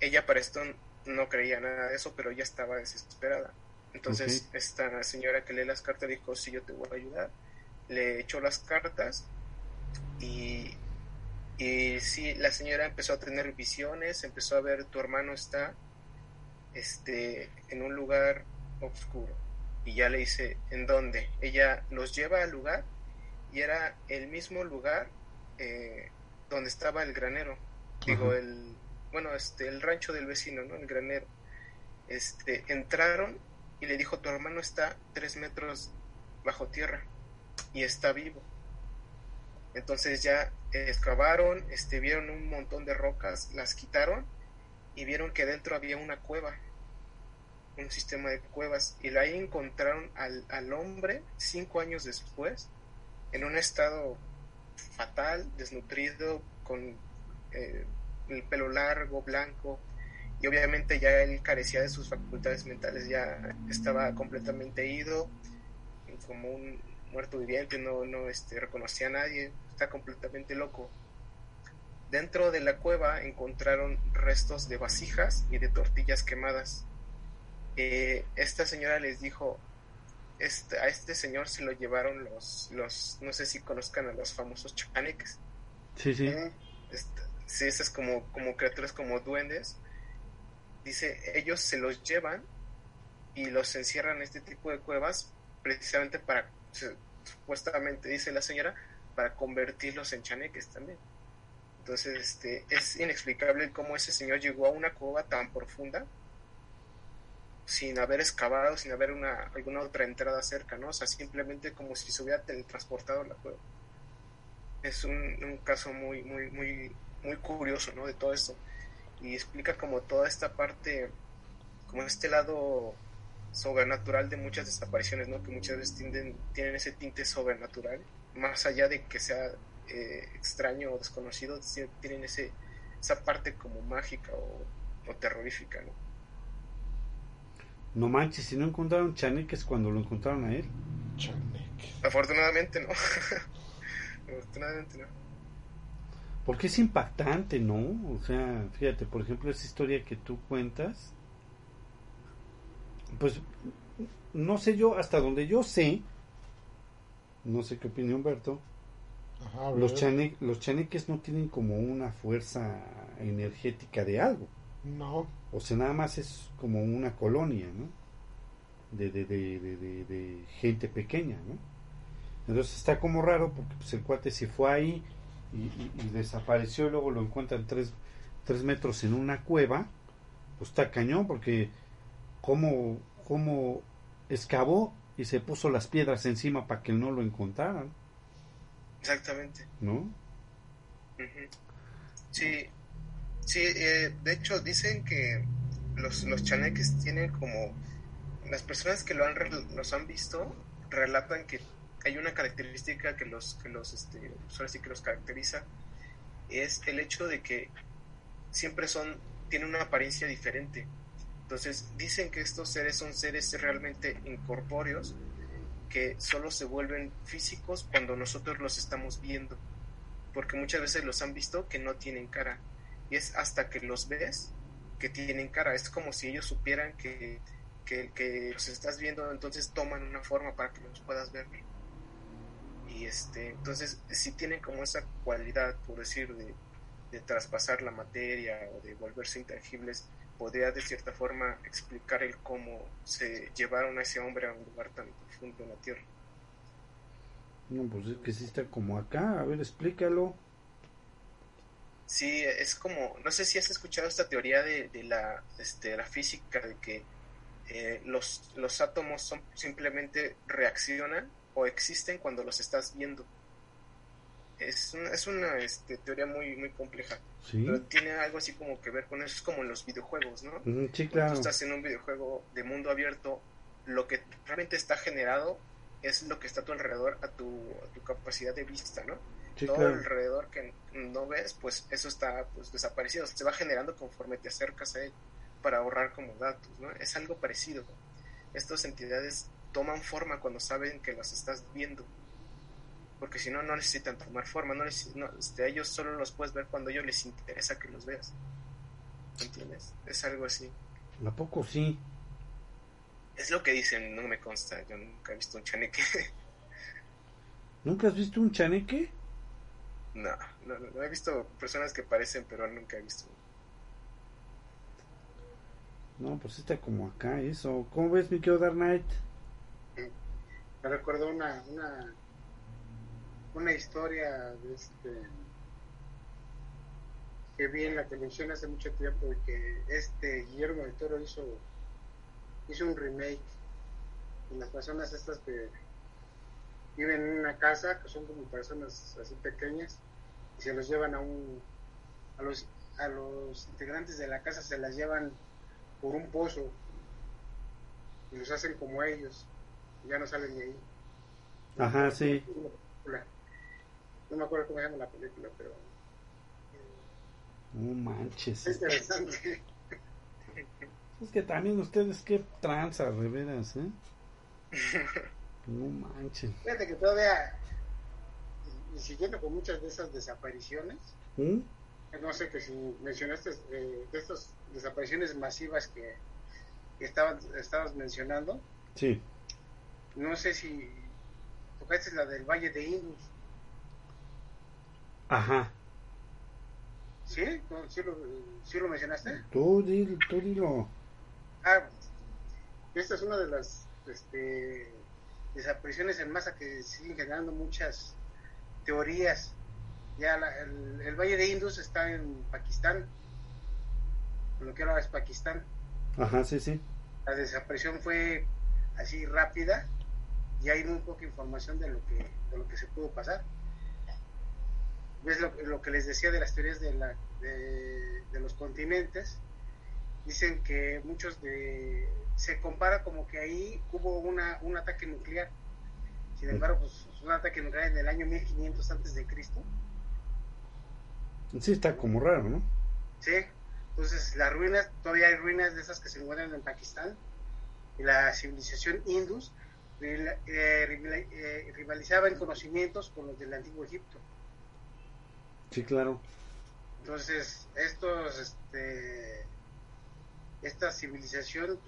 Ella para esto no creía nada de eso, pero ella estaba desesperada. Entonces esta señora que lee las cartas dijo, sí, yo te voy a ayudar. Le echó las cartas y, y sí, la señora empezó a tener visiones, empezó a ver tu hermano está este, en un lugar oscuro. Y ya le dice, ¿en dónde? Ella los lleva al lugar y era el mismo lugar eh, donde estaba el granero. Digo, el, bueno, este, el rancho del vecino, ¿no? El granero. Este, entraron y le dijo, tu hermano está tres metros bajo tierra y está vivo. Entonces ya excavaron, este, vieron un montón de rocas, las quitaron y vieron que dentro había una cueva, un sistema de cuevas, y ahí encontraron al, al hombre cinco años después, en un estado fatal, desnutrido, con eh, el pelo largo, blanco, y obviamente ya él carecía de sus facultades mentales, ya estaba completamente ido, como un muerto viviente, no, no este, reconocía a nadie, está completamente loco. Dentro de la cueva encontraron restos de vasijas y de tortillas quemadas. Eh, esta señora les dijo, este, a este señor se lo llevaron los, los, no sé si conozcan a los famosos chaneques. Sí, sí. Eh, este, sí, esas como, como criaturas como duendes. Dice, ellos se los llevan y los encierran en este tipo de cuevas precisamente para, supuestamente dice la señora, para convertirlos en chaneques también. Entonces, este, es inexplicable cómo ese señor llegó a una cueva tan profunda sin haber excavado, sin haber una, alguna otra entrada cerca, ¿no? O sea, simplemente como si se hubiera teletransportado la cueva. Es un, un caso muy, muy, muy, muy curioso, ¿no? De todo esto. Y explica como toda esta parte, como este lado sobrenatural de muchas desapariciones, ¿no? Que muchas veces tienen ese tinte sobrenatural, más allá de que sea eh, extraño o desconocido, tienen ese, esa parte como mágica o, terrorífica, ¿no? No manches, si no encontraron chaneques cuando lo encontraron a él. Chaneques. Afortunadamente no. Afortunadamente no. Porque es impactante, ¿no? O sea, fíjate, por ejemplo, esa historia que tú cuentas, pues no sé yo, hasta donde yo sé, no sé qué opinión Humberto, los, chane, los chaneques no tienen como una fuerza energética de algo. No. O sea, nada más es como una colonia, ¿no? De, de, de, de, gente pequeña, ¿no? Entonces está como raro porque pues, el cuate se fue ahí y, desapareció y luego lo encuentran tres, tres metros en una cueva. Pues está cañón porque cómo, cómo excavó y se puso las piedras encima para que no lo encontraran. Exactamente. ¿No? Sí, sí eh, de hecho dicen que los, los chaneques tienen como... Las personas que lo han, los han visto relatan que hay una característica que los, que los, este, pues que los caracteriza, es el hecho de que siempre son, tienen una apariencia diferente. Entonces dicen que estos seres son seres realmente incorpóreos que solo se vuelven físicos cuando nosotros los estamos viendo, porque muchas veces los han visto que no tienen cara y es hasta que los ves que tienen cara, es como si ellos supieran que, que, los estás viendo, entonces toman una forma para que los puedas ver. Y este, entonces si tienen como esa cualidad, por decir, de, de traspasar la materia o de volverse intangibles, podría de cierta forma explicar el cómo se llevaron a ese hombre a un lugar tan profundo en la tierra. No, pues es que sí está como acá, a ver, explícalo. Sí, es como, no sé si has escuchado esta teoría de, de la, este, la física, de que eh, los, los átomos son, simplemente reaccionan o existen cuando los estás viendo es una, es una este, teoría muy, muy compleja. Pero tiene algo así como que ver con eso. Es como en los videojuegos, ¿no? Sí, claro. Cuando tú estás en un videojuego de mundo abierto, lo que realmente está generado es lo que está a tu alrededor, a tu, a tu capacidad de vista, ¿no? Todo alrededor que no ves, pues eso está pues desaparecido. Se va generando conforme te acercas a él para ahorrar como datos, ¿no? Es algo parecido. estas entidades toman forma cuando saben que los estás viendo. Porque si no, no necesitan tomar forma. No, este, ellos solo los puedes ver cuando a ellos les interesa que los veas. ¿Entiendes? Es algo así. ¿A poco sí? Es lo que dicen, no me consta. Yo nunca he visto un chaneque. ¿Nunca has visto un chaneque? No, no, no, he visto personas que parecen, pero nunca he visto. No, pues está como acá eso. ¿Cómo ves, mi querido Dark Knight? Me recuerdo una, una, una historia de este que vi en la televisión hace mucho tiempo de que este Guillermo del Toro hizo hizo un remake y las personas estas que viven en una casa, que son como personas así pequeñas, y se los llevan a un, a los, a los integrantes de la casa se las llevan por un pozo y los hacen como ellos, y ya no salen de ahí. Ajá, sí. No me acuerdo cómo se llama la película, pero... No manches. Es interesante. Es que también ustedes qué tranza, de veras, ¿eh? No manches. Fíjate que todavía, y siguiendo con muchas de esas desapariciones, ¿Mm? no sé que si mencionaste eh, de estas desapariciones masivas que, que estaban, estabas mencionando, Sí. no sé si tocaste la del Valle de Indus, Ajá. ¿sí? ¿Sí, lo, sí lo mencionaste? Tú, dilo, tú dilo. Ah, esta es una de las este, desapariciones en masa que siguen generando muchas teorías. Ya la- el, el Valle de Indus está en Pakistán, lo que ahora es Pakistán. Ajá, sí, sí. La desaparición fue así rápida y hay muy poca información de lo que, de lo que se pudo pasar. ¿Ves lo, lo que les decía de las teorías de, la, de, de los continentes? Dicen que muchos de... Se compara como que ahí hubo una, un ataque nuclear. Sin embargo, pues un ataque nuclear en el año 1500 antes de Cristo. Sí, está como raro, ¿no? Sí, entonces las ruinas, todavía hay ruinas de esas que se encuentran en Pakistán. Y la civilización Indus rila- eh, eh, rivalizaba en conocimientos con los del antiguo Egipto. Sí, claro. Entonces, estos, este, esta civilización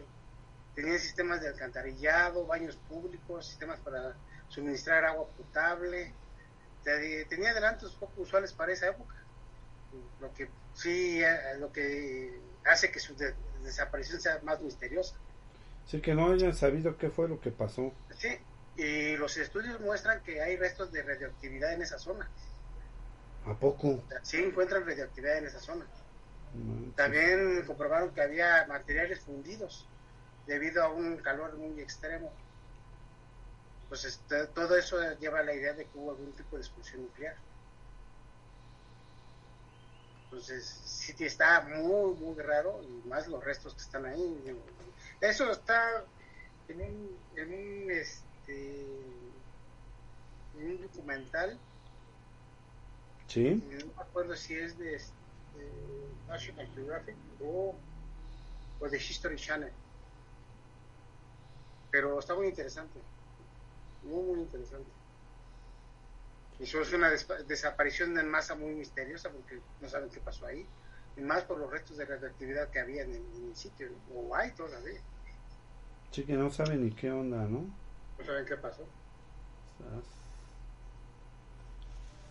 tenía sistemas de alcantarillado, baños públicos, sistemas para suministrar agua potable. Te- Tenía adelantos poco usuales para esa época. Lo que sí, eh, lo que hace que su de- desaparición sea más misteriosa. Sí, que no hayan sabido qué fue lo que pasó. Sí, y los estudios muestran que hay restos de radioactividad en esa zona. ¿A poco? Sí encuentran radioactividad en esa zona. También comprobaron que había materiales fundidos debido a un calor muy extremo. Pues este, todo eso lleva a la idea de que hubo algún tipo de explosión nuclear. Entonces, sí está muy, muy raro, y más los restos que están ahí. Eso está en un, en un, este, en un documental Sí. no me acuerdo si es de, este, National Geographic o, o de History Channel. Pero está muy interesante. Muy, muy interesante. Y eso es una despa- desaparición en masa muy misteriosa porque no saben qué pasó ahí. Y más por los restos de radioactividad que había en el, en el sitio, o hay todavía. Sí, que no saben ni qué onda, ¿no? No saben qué pasó. Sas.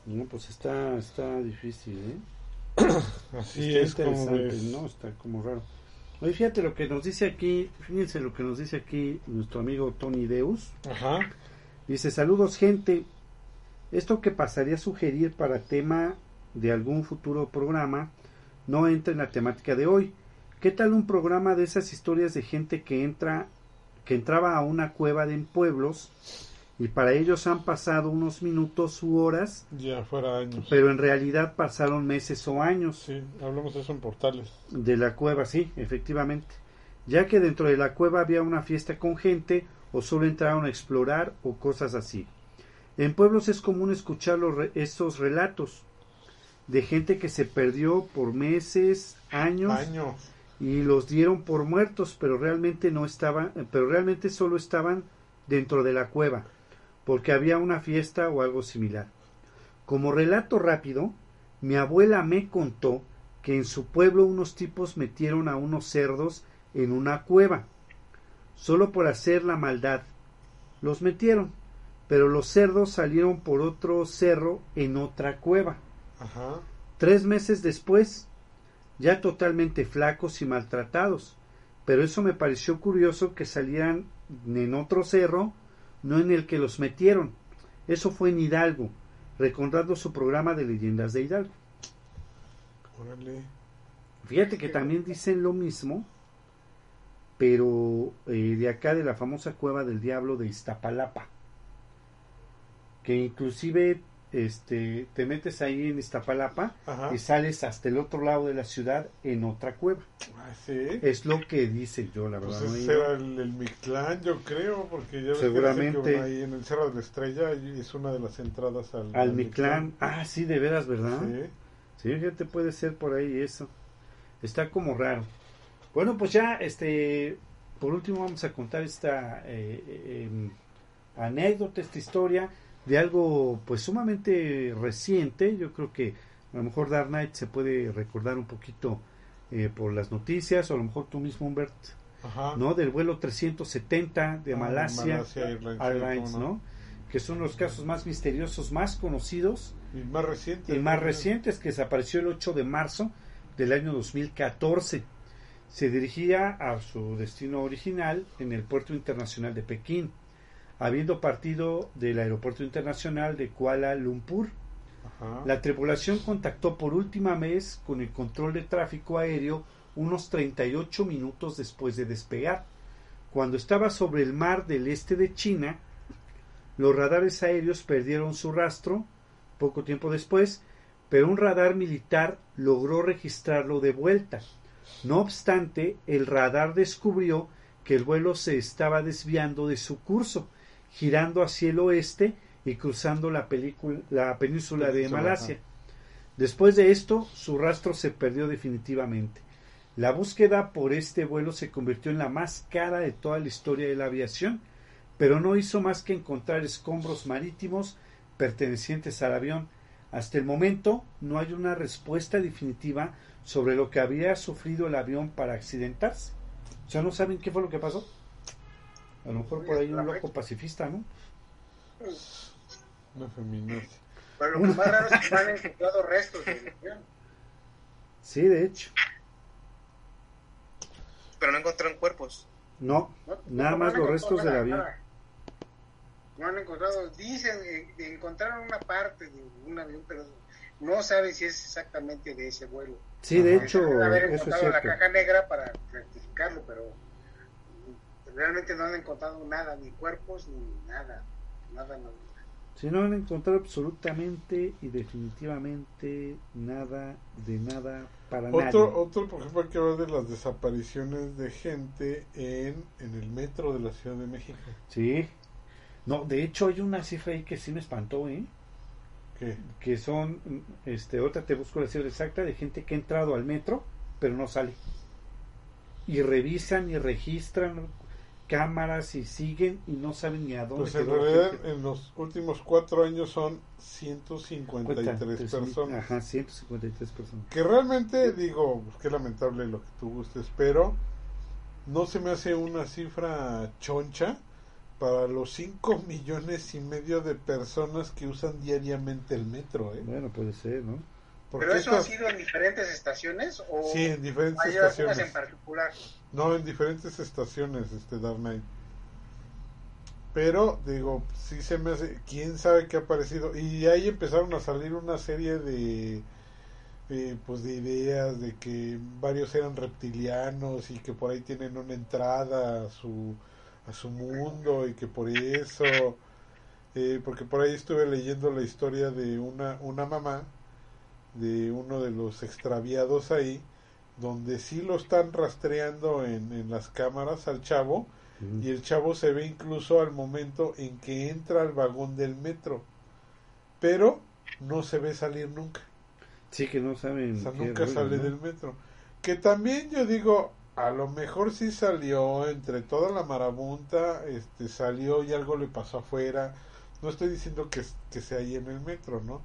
No, pues está, está difícil, ¿eh? Así está es como ves. ¿no? Está como raro. Oye, fíjate lo que nos dice aquí, fíjense lo que nos dice aquí nuestro amigo Tony Deus. Ajá. Dice, saludos gente, esto que pasaría a sugerir para tema de algún futuro programa no entra en la temática de hoy. ¿Qué tal un programa de esas historias de gente que entra, que entraba a una cueva de en pueblos y para ellos han pasado unos minutos u horas, Ya fuera años. pero en realidad pasaron meses o años? Sí, hablamos de eso en portales. De la cueva, sí, efectivamente. Ya que dentro de la cueva había una fiesta con gente o solo entraron a explorar o cosas así. En pueblos es común escuchar los re- estos relatos de gente que se perdió por meses, años Años. y los dieron por muertos, pero realmente no estaban, pero realmente solo estaban dentro de la cueva, porque había una fiesta o algo similar. Como relato rápido, mi abuela me contó que en su pueblo unos tipos metieron a unos cerdos en una cueva, solo por hacer la maldad. Los metieron, pero los cerdos salieron por otro cerro en otra cueva. Ajá. Tres meses después, ya totalmente flacos y maltratados. Pero eso me pareció curioso que salieran en otro cerro, no en el que los metieron. Eso fue en Hidalgo, recordando su programa de leyendas de Hidalgo. Órale. Fíjate que también dicen lo mismo, pero eh, de acá de la famosa cueva del diablo de Iztapalapa, que inclusive este, te metes ahí en Iztapalapa Ajá. y sales hasta el otro lado de la ciudad en otra cueva. Ah, sí. Es lo que dice yo, la Pues verdad. he ese era el, el Mictlán, yo creo, porque ya Seguramente. que ahí en el Cerro de la Estrella es una de las entradas al, Al Mictlán. Ah, sí, de veras, ¿verdad? Sí. Sí, fíjate, puede ser por ahí eso. Está como raro. Bueno, pues ya, este, por último vamos a contar esta eh, eh, em, anécdota, esta historia de algo pues sumamente reciente. Yo creo que a lo mejor Dark Knight se puede recordar un poquito eh, por las noticias, o a lo mejor tú mismo, Humbert, Ajá. ¿no? Del vuelo 370 de Ah, Malasia, Malasia Airlines, no. ¿no? Que son los casos más misteriosos, más conocidos Y más reciente. y más recientes que desapareció el 8 de marzo del año 2014. Se dirigía a su destino original en el puerto internacional de Pekín, habiendo partido del aeropuerto internacional de Kuala Lumpur. Ajá. La tripulación contactó por última vez con el control de tráfico aéreo unos 38 minutos después de despegar. Cuando estaba sobre el mar del este de China, los radares aéreos perdieron su rastro poco tiempo después, pero un radar militar logró registrarlo de vuelta. No obstante, el radar descubrió que el vuelo se estaba desviando de su curso, girando hacia el oeste y cruzando la, película- la península de Malasia. Después de esto, su rastro se perdió definitivamente. La búsqueda por este vuelo se convirtió en la más cara de toda la historia de la aviación, pero no hizo más que encontrar escombros marítimos pertenecientes al avión. Hasta el momento no hay una respuesta definitiva sobre lo que había sufrido el avión para accidentarse. O sea, no saben qué fue lo que pasó. A lo mejor por ahí un loco pacifista, ¿no? Una feminazi. Pero lo que más raro es que no han encontrado restos del avión. Sí, de hecho. Pero no encontraron cuerpos. No, ¿no? nada No más los restos del avión. nada. No han encontrado, dicen, eh, encontraron una parte de un avión, pero no saben si es exactamente de ese vuelo. Sí, de hecho, haber eso es encontrado la cierto. caja negra para rectificarlo, pero realmente no han encontrado nada, ni cuerpos, ni nada, nada, nada. Si no han encontrado absolutamente y definitivamente nada de nada para Otro, nadie. otro, por ejemplo, hay que hablar de las desapariciones de gente en, en el metro de la Ciudad de México. Sí. No, de hecho hay una cifra ahí que sí me espantó, ¿eh? ¿Qué? Que son, este, otra te busco la cifra exacta de gente que ha entrado al metro, pero no sale. Y revisan y registran cámaras y siguen y no saben ni a dónde Pues en realidad en los últimos cuatro años son 153 Cuenta, personas. Ajá, 153 personas. Que realmente digo, pues, qué lamentable lo que tú gustes, pero no se me hace una cifra choncha para los 5 millones y medio de personas que usan diariamente el metro. ¿eh? Bueno, puede ser, ¿no? Porque ¿Pero eso ha sido en diferentes estaciones o Sí, en diferentes hay estaciones. en particular? No, en diferentes estaciones, este Dark Knight. Pero, digo, sí se me hace. ¿Quién sabe qué ha aparecido? Y ahí empezaron a salir una serie de. eh, pues de ideas de que varios eran reptilianos y que por ahí tienen una entrada a su, a su mundo y que por eso. eh, porque por ahí estuve leyendo la historia de una, una mamá de uno de los extraviados ahí donde sí lo están rastreando en, en las cámaras al chavo y el chavo se ve incluso al momento en que entra al vagón del metro pero no se ve salir nunca Sí, que no saben. o sea nunca rollo, sale ¿no? del metro Que también yo digo, a lo mejor sí salió entre toda la marabunta, este salió y algo le pasó afuera. No estoy diciendo que, que sea ahí en el metro, ¿no?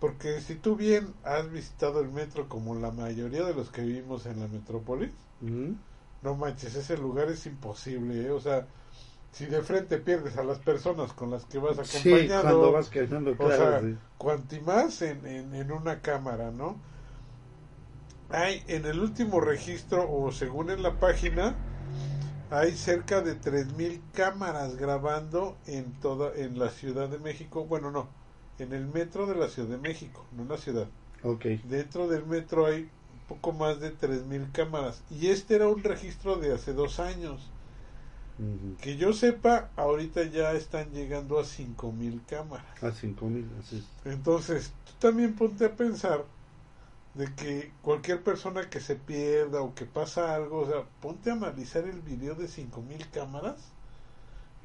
Porque si tú bien has visitado el metro como la mayoría de los que vivimos en la metrópolis, no manches, ese lugar es imposible, ¿eh? O sea, si de frente pierdes a las personas con las que vas Sí, acompañado, cuando vas caminando, o claro. sea, sí. cuanti más en, en, en una cámara, ¿no? Hay en el último registro, o según en la página, hay cerca de 3.000 cámaras grabando en toda en la Ciudad de México. Bueno, no, en el metro de la Ciudad de México, no en la ciudad. Ok. Dentro del metro hay un poco más de 3.000 cámaras. Y este era un registro de hace dos años. Que yo sepa, ahorita ya están llegando a 5.000 cámaras. A 5000, así es. Entonces, tú también ponte a pensar de que cualquier persona que se pierda o que pasa algo, o sea, ponte a analizar el video de 5000 cámaras,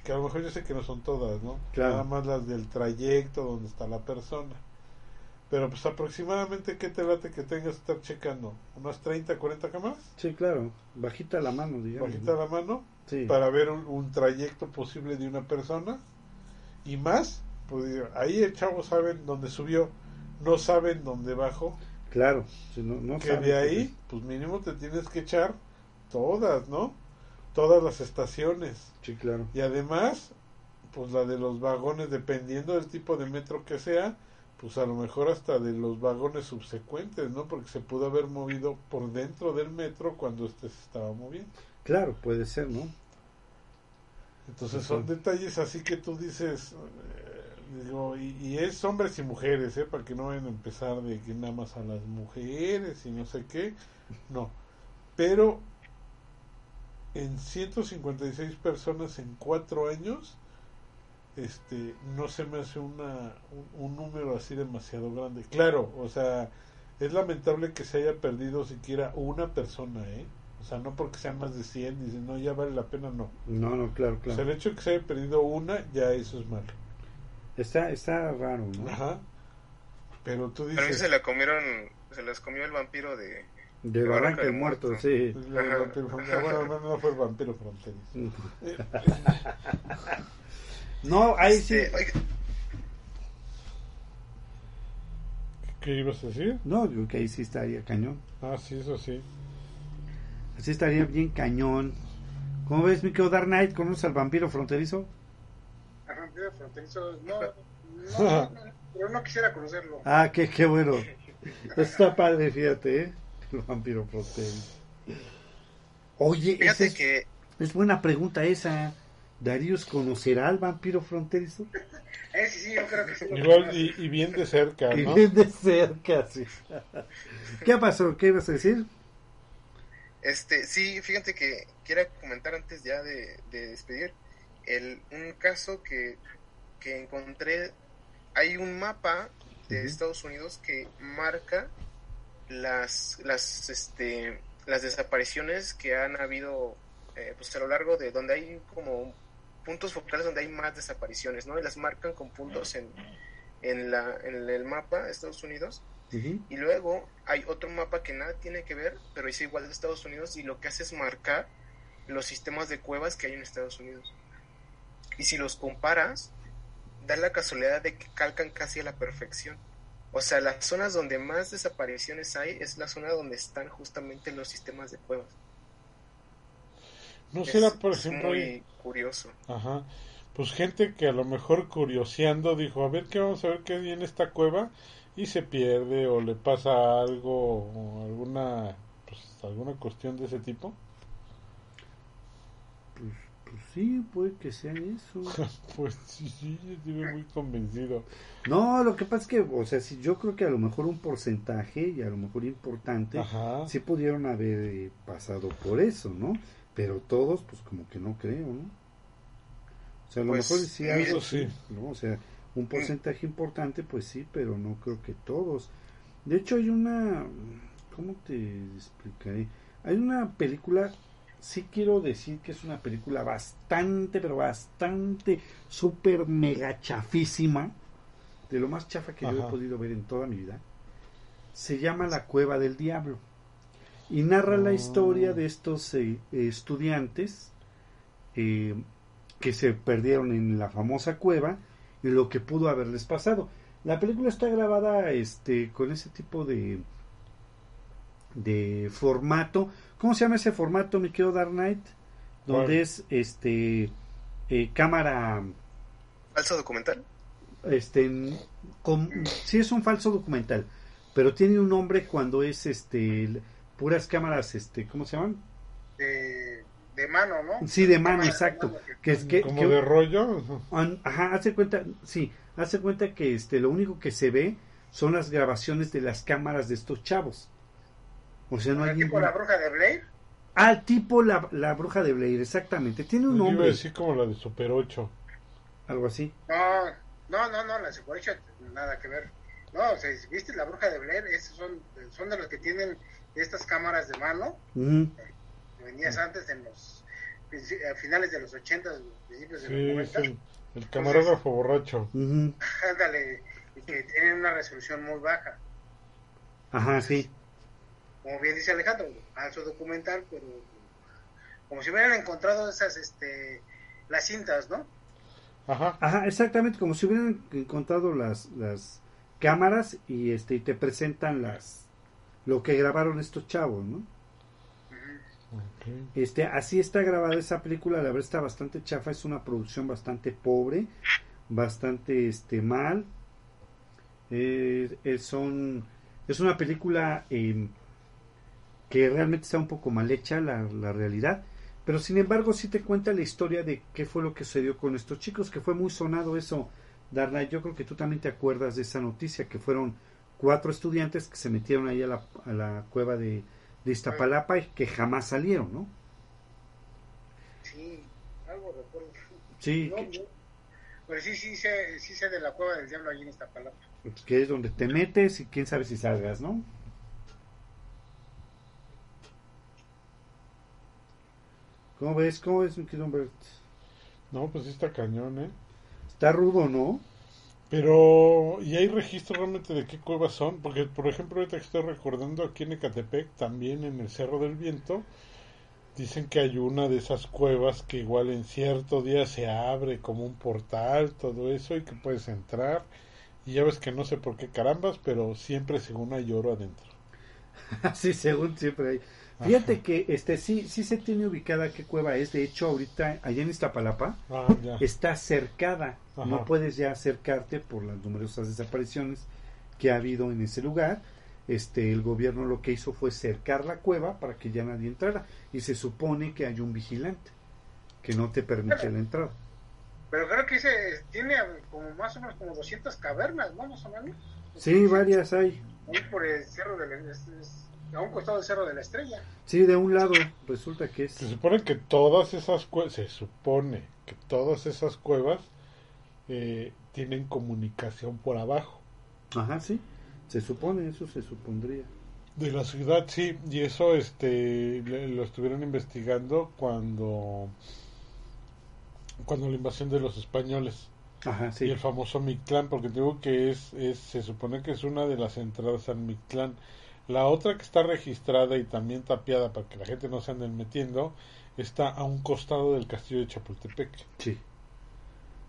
que a lo mejor yo sé que no son todas, ¿no? Claro. Nada más las del trayecto donde está la persona. Pero pues aproximadamente, ¿qué te late que tengas que estar checando? ¿Unas 30, 40 cámaras? Sí, claro. Bajita la mano, digamos. Bajita ¿no? la mano Sí. para ver un, un trayecto posible de una persona y más pues ahí el chavo saben dónde subió no saben dónde bajó Claro. Si no, no que sabe, de ahí pues mínimo te tienes que echar todas no todas las estaciones Sí, claro. y además pues la de los vagones dependiendo del tipo de metro que sea pues a lo mejor hasta de los vagones subsecuentes no porque se pudo haber movido por dentro del metro cuando este se estaba moviendo Claro, puede ser, ¿no? Entonces son detalles así que tú dices, eh, digo, y, y es hombres y mujeres, ¿eh? Para que no vayan a empezar de que nada más a las mujeres y no sé qué. No. Pero en 156 personas en cuatro años, este, no se me hace una, un, un número así demasiado grande. Claro, o sea, es lamentable que se haya perdido siquiera una persona, ¿eh? O sea, no porque sean más de 100, dicen, no, ya vale la pena, no. No, no, claro, O sea, claro. el hecho de que se haya perdido una, ya eso es malo. Está, está raro, ¿no? Ajá. Pero tú Pero a mí dices... se la comieron, se las comió el vampiro de... De Barranca del Muerto, sí. Vampiro. Bueno, no, no fue el vampiro fronterizo. No, ahí sí. Este, ¿Qué ibas a decir? No, digo que ahí sí estaría cañón. Ah, sí, eso sí. Así estaría bien cañón. ¿Cómo ves, mi querido Dark Knight? ¿Conoces al vampiro fronterizo? A vampiro fronterizo, no, no, no, pero no quisiera conocerlo. Ah, qué, qué bueno. Está padre, fíjate, ¿eh? El vampiro fronterizo. Oye, fíjate es, que es buena pregunta esa. ¿Darius conocerá al vampiro fronterizo? Eh, sí, sí, yo creo que sí. Igual y, y bien de cerca, Y ¿no? bien de cerca, sí. ¿Qué pasó? ¿Qué ibas a decir? Este, sí, fíjate que quiero comentar antes ya de, de despedir el, un caso que, que encontré. Hay un mapa de. Estados Unidos que marca las, las, este, las desapariciones que han habido eh, pues a lo largo de donde hay como puntos focales donde hay más desapariciones, ¿no? Y las marcan con puntos en, en, la, en el mapa de Estados Unidos. Y luego hay otro mapa que nada tiene que ver, pero es igual de Estados Unidos y lo que hace es marcar los sistemas de cuevas que hay en Estados Unidos. Y si los comparas, da la casualidad de que calcan casi a la perfección. O sea, las zonas donde más desapariciones hay es la zona donde están justamente los sistemas de cuevas. No Es- será, por ejemplo, muy curioso. Ajá. Pues gente que a lo mejor curioseando dijo, a ver qué vamos a ver qué hay en esta cueva y se pierde o le pasa algo o alguna pues alguna cuestión de ese tipo. Pues, pues sí, puede que sea eso. Pues sí, sí, yo estoy muy convencido. No, lo que pasa es que, o sea, sí, yo creo que a lo mejor un porcentaje y a lo mejor importante Ajá. sí pudieron haber eh, pasado por eso, ¿no? Pero todos, pues como que no creo, ¿no? O sea, a lo Pues, mejor sí algo sí. sí, ¿no? O sea, un porcentaje importante, pues sí, pero no creo que todos. De hecho, hay una, ¿cómo te explicaré? Hay una película, sí quiero decir que es una película bastante, pero bastante, súper mega chafísima, de lo más chafa que yo he podido ver en toda mi vida. Se llama La Cueva del Diablo. y narra la Ah. historia de estos eh, estudiantes eh, que se perdieron en la famosa cueva y lo que pudo haberles pasado. La película está grabada este con ese tipo de de formato. ¿Cómo se llama ese formato, mi querido Dark Knight? Donde ¿Cuál? es este eh, cámara ¿Falso documental? este con- sí es un falso documental, pero tiene un nombre cuando es este puras cámaras este ¿cómo se llaman? De, de mano, ¿no? Sí, de mano, Cámara exacto. mano que- Que es que, Como que- de rollo. ajá, hace cuenta, sí, hace cuenta que este lo único que se ve son las grabaciones de las cámaras de estos chavos. O sea, no hay tipo ningún... la bruja de Blair. Ah, tipo la, la bruja de Blair, exactamente. Tiene un Yo iba a nombre, decir como la de Super 8. algo así. No, no, no, no, la Secuocha, nada que ver. No, o sea, ¿viste la bruja de Blair? Esos son, son de los que tienen estas cámaras de mano, Ujú. que venías antes en los a finales de los 80, principios de Sí, los es 90. el, el camarógrafo borracho. Ujú. Ándale, y que tienen una resolución muy baja. Ajá, sí. Como bien dice Alejandro, falso documental, pero como si hubieran encontrado esas, este, las cintas, ¿no? Ajá. Ajá, exactamente, como si hubieran encontrado las, las cámaras y este y te presentan las lo que grabaron estos chavos, ¿no? Ok. Este, así está grabada esa película, la verdad está bastante chafa, es una producción bastante pobre, bastante este mal. Eh, es, son, es una película eh, que realmente está un poco mal hecha la, la realidad, pero sin embargo sí te cuenta la historia de qué fue lo que sucedió con estos chicos, que fue muy sonado eso, Darna, yo creo que tú también te acuerdas de esa noticia, que fueron cuatro estudiantes que se metieron ahí a la, a la cueva de, de Iztapalapa y que jamás salieron, ¿no? Sí, algo recuerdo. Sí, No, que. Pero sí, sí sé, sí sé de la cueva del diablo allí en Iztapalapa. que es donde te metes y quién sabe si salgas, ¿no? ¿Cómo ves? ¿Cómo ves, mi querido Humbert? No, pues está cañón, ¿eh? Está rudo, ¿no? Pero, ¿y hay registro realmente de qué cuevas son? Porque, por ejemplo, ahorita que estoy recordando aquí en Ecatepec, también en el Cerro del Viento, dicen que hay una de esas cuevas que igual en cierto día se abre como un portal, todo eso, y que puedes entrar. Y ya ves que no sé por qué carambas, pero siempre según hay oro adentro. sí, según siempre hay. Fíjate que este sí sí se tiene ubicada qué cueva es. De hecho, ahorita allá en Iztapalapa Ah, está cercada. Ajá. No puedes ya acercarte por las numerosas desapariciones que ha habido en ese lugar. Este, el gobierno lo que hizo fue cercar la cueva para que ya nadie entrara. Y se supone que hay un vigilante que no te permite la entrada. Pero creo que ese tiene como más o menos como 200 cavernas, ¿no? Más o menos. Sí, varias hay. Ahí por el cerro de la, es- es- a un costado del cerro de la estrella. Sí, de un lado resulta que es. Se supone que todas esas cuevas, se supone que todas esas cuevas eh, tienen comunicación por abajo. Ajá, sí. Se supone, eso se supondría. De la ciudad, sí, y eso este le- lo estuvieron investigando cuando cuando la invasión de los españoles Ajá, y sí. el famoso Mictlán, porque digo que es, es se supone que es una de las entradas al Mictlán. La otra que está registrada y también tapiada para que la gente no se ande metiendo está a un costado del castillo de Chapultepec. Sí.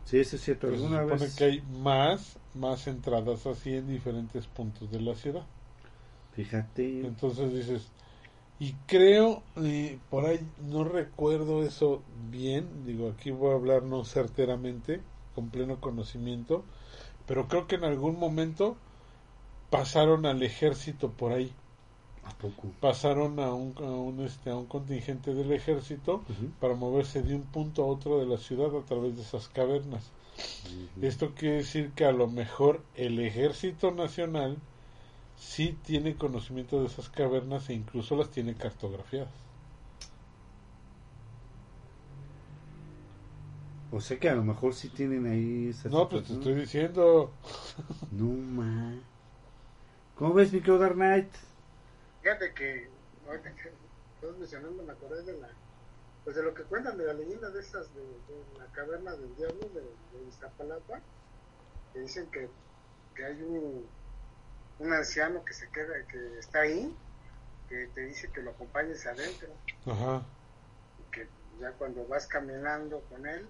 Sí, eso es cierto. Pero se Alguna supone vez. que hay más más entradas así en diferentes puntos de la ciudad. Fíjate. Entonces dices, y creo, eh, por ahí no recuerdo eso bien, digo, aquí voy a hablar no certeramente, con pleno conocimiento, pero creo que en algún momento pasaron al ejército por ahí, ¿A poco? pasaron a un, a un, este, a un contingente del ejército para moverse de un punto a otro de la ciudad a través de esas cavernas. Esto quiere decir que a lo mejor el ejército nacional sí tiene conocimiento de esas cavernas e incluso las tiene cartografiadas. O sea que a lo mejor sí tienen ahí esas No, pues te situaciones. estoy diciendo, No, ma. ¿Cómo ves, mi querido Dark Knight? Fíjate que, ahorita que estás mencionando, me acordé de la, pues de lo que cuentan de la leyenda de esas, de, de la caverna del diablo de, de Iztapalapa, que dicen que, que hay un, un anciano que se queda, que está ahí, que te dice que lo acompañes adentro. Ajá. Que ya cuando vas caminando con él,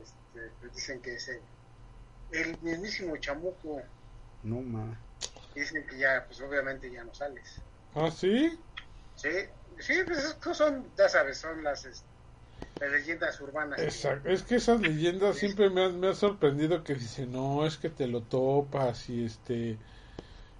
este, pues dicen que es el, el mismísimo chamuco. No más. Dicen que ya, pues obviamente ya no sales. ¿Ah, sí? Sí, sí, pues son, ya sabes, son las, las leyendas urbanas. que- Exacto. Es que esas leyendas siempre me han, me ha sorprendido que dicen, no, es que te lo topas y este...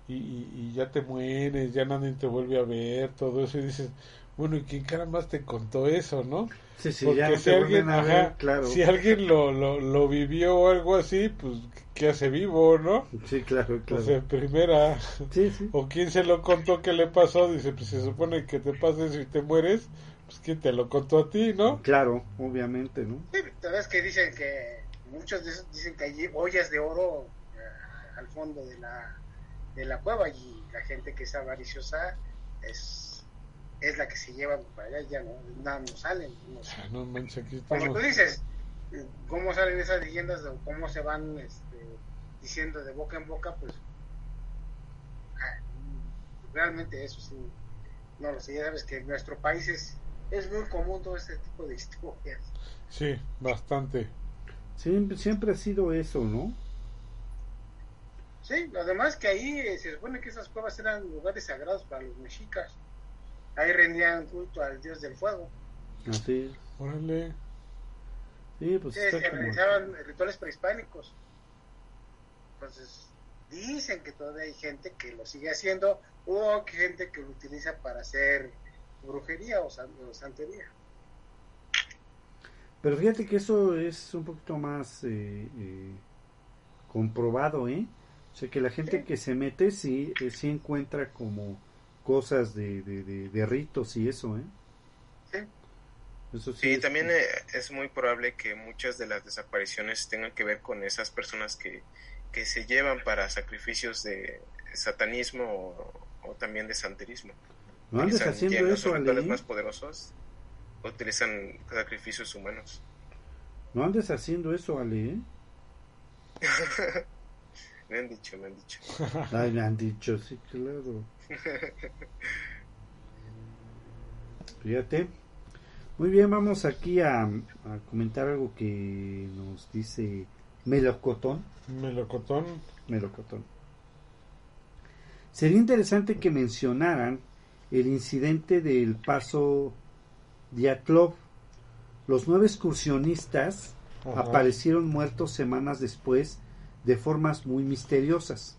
Y, y, y ya te mueres, ya nadie te vuelve a ver, todo eso. Y dices, bueno, ¿y quién caramba te contó eso, no? Sí, sí, Porque ya si alguien, ajá, ver, claro. si alguien lo, lo, lo vivió o algo así, pues, ¿qué hace vivo, no? Sí, claro, claro. Pues en primera, Sí, sí. o quién se lo contó, qué le pasó, dice, pues se supone que te pases y te mueres, pues quién te lo contó a ti, ¿no? Claro, obviamente, ¿no? Sí, sabes que dicen que muchos de esos dicen que hay ollas de oro eh, al fondo de la, de la cueva y la gente que es avariciosa es, es la que se lleva para allá, ya no, nada, no salen. no. Ah, No manches, aquí Como estamos. tú dices, cómo salen esas leyendas o cómo se van este, diciendo de boca en boca, pues ah, realmente eso sí, no lo sé, ya sabes que en nuestro país es, es muy común todo este tipo de historias. Sí, bastante. Siempre, siempre ha sido eso, ¿no? Sí, además que ahí eh, se supone que esas cuevas eran lugares sagrados para los mexicas. Ahí rendían culto al dios del fuego. Así es. Órale. Sí, pues Sí, se como... realizaban rituales prehispánicos. Entonces, dicen que todavía hay gente que lo sigue haciendo o que gente que lo utiliza para hacer brujería o, san- o santería. Pero fíjate que eso es un poquito más eh, eh, comprobado, ¿eh? O sea, que la gente Sí. que se mete sí, eh, sí encuentra como cosas de, de, de, de ritos y eso, ¿eh? Sí. Eso sí. Sí, es- también eh, es muy probable que muchas de las desapariciones tengan que ver con esas personas que, que se llevan para sacrificios de satanismo o, o también de santerismo. No andes haciendo llegan eso, los más poderosos utilizan sacrificios humanos. No andes haciendo eso, Ale, ¿eh? Me han dicho, me han dicho. Ay, me han dicho, sí, claro. Fíjate. Muy bien, vamos aquí a, a comentar algo que nos dice Melocotón. Melocotón. Melocotón. Sería interesante que mencionaran el incidente del paso Diatlov. Los nueve excursionistas Ajá. aparecieron muertos semanas después de formas muy misteriosas.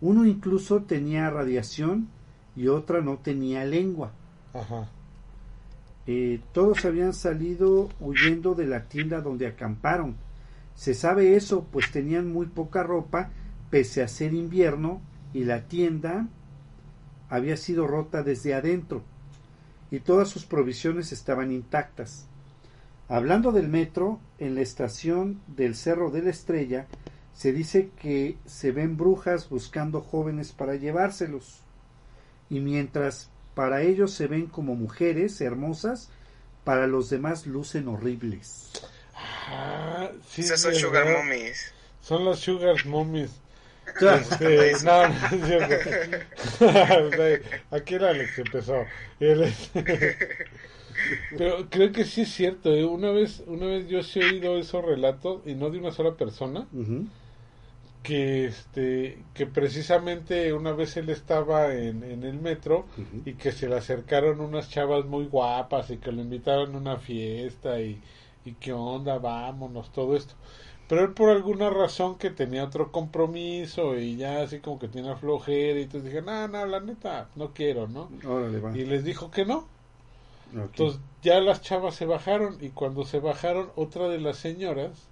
Uno incluso tenía radiación y otra no tenía lengua. Ajá. Eh, todos habían salido huyendo de la tienda donde acamparon. Se sabe eso, pues tenían muy poca ropa, pese a ser invierno, y la tienda había sido rota desde adentro, y todas sus provisiones estaban intactas. Hablando del metro, en la estación del Cerro de la Estrella, se dice que se ven brujas buscando jóvenes para llevárselos. Y mientras para ellos se ven como mujeres hermosas, para los demás lucen horribles. Ah, sí, Esas son sugar verdad. mommies. Son las sugar mommies. Este, no, no es cierto. Aquí el Alex empezó. Pero creo que sí es cierto. ¿eh? Una vez, una vez yo sí he oído esos relatos y no de una sola persona que este que precisamente una vez él estaba en, en el metro y que se le acercaron unas chavas muy guapas y que lo invitaron a una fiesta y, y qué onda, vámonos, todo esto. Pero él por alguna razón que tenía otro compromiso y ya así como que tiene flojera y entonces dije, no, no, la neta, no quiero, ¿no? Órale, va. Y les dijo que no. Entonces ya las chavas se bajaron y cuando se bajaron otra de las señoras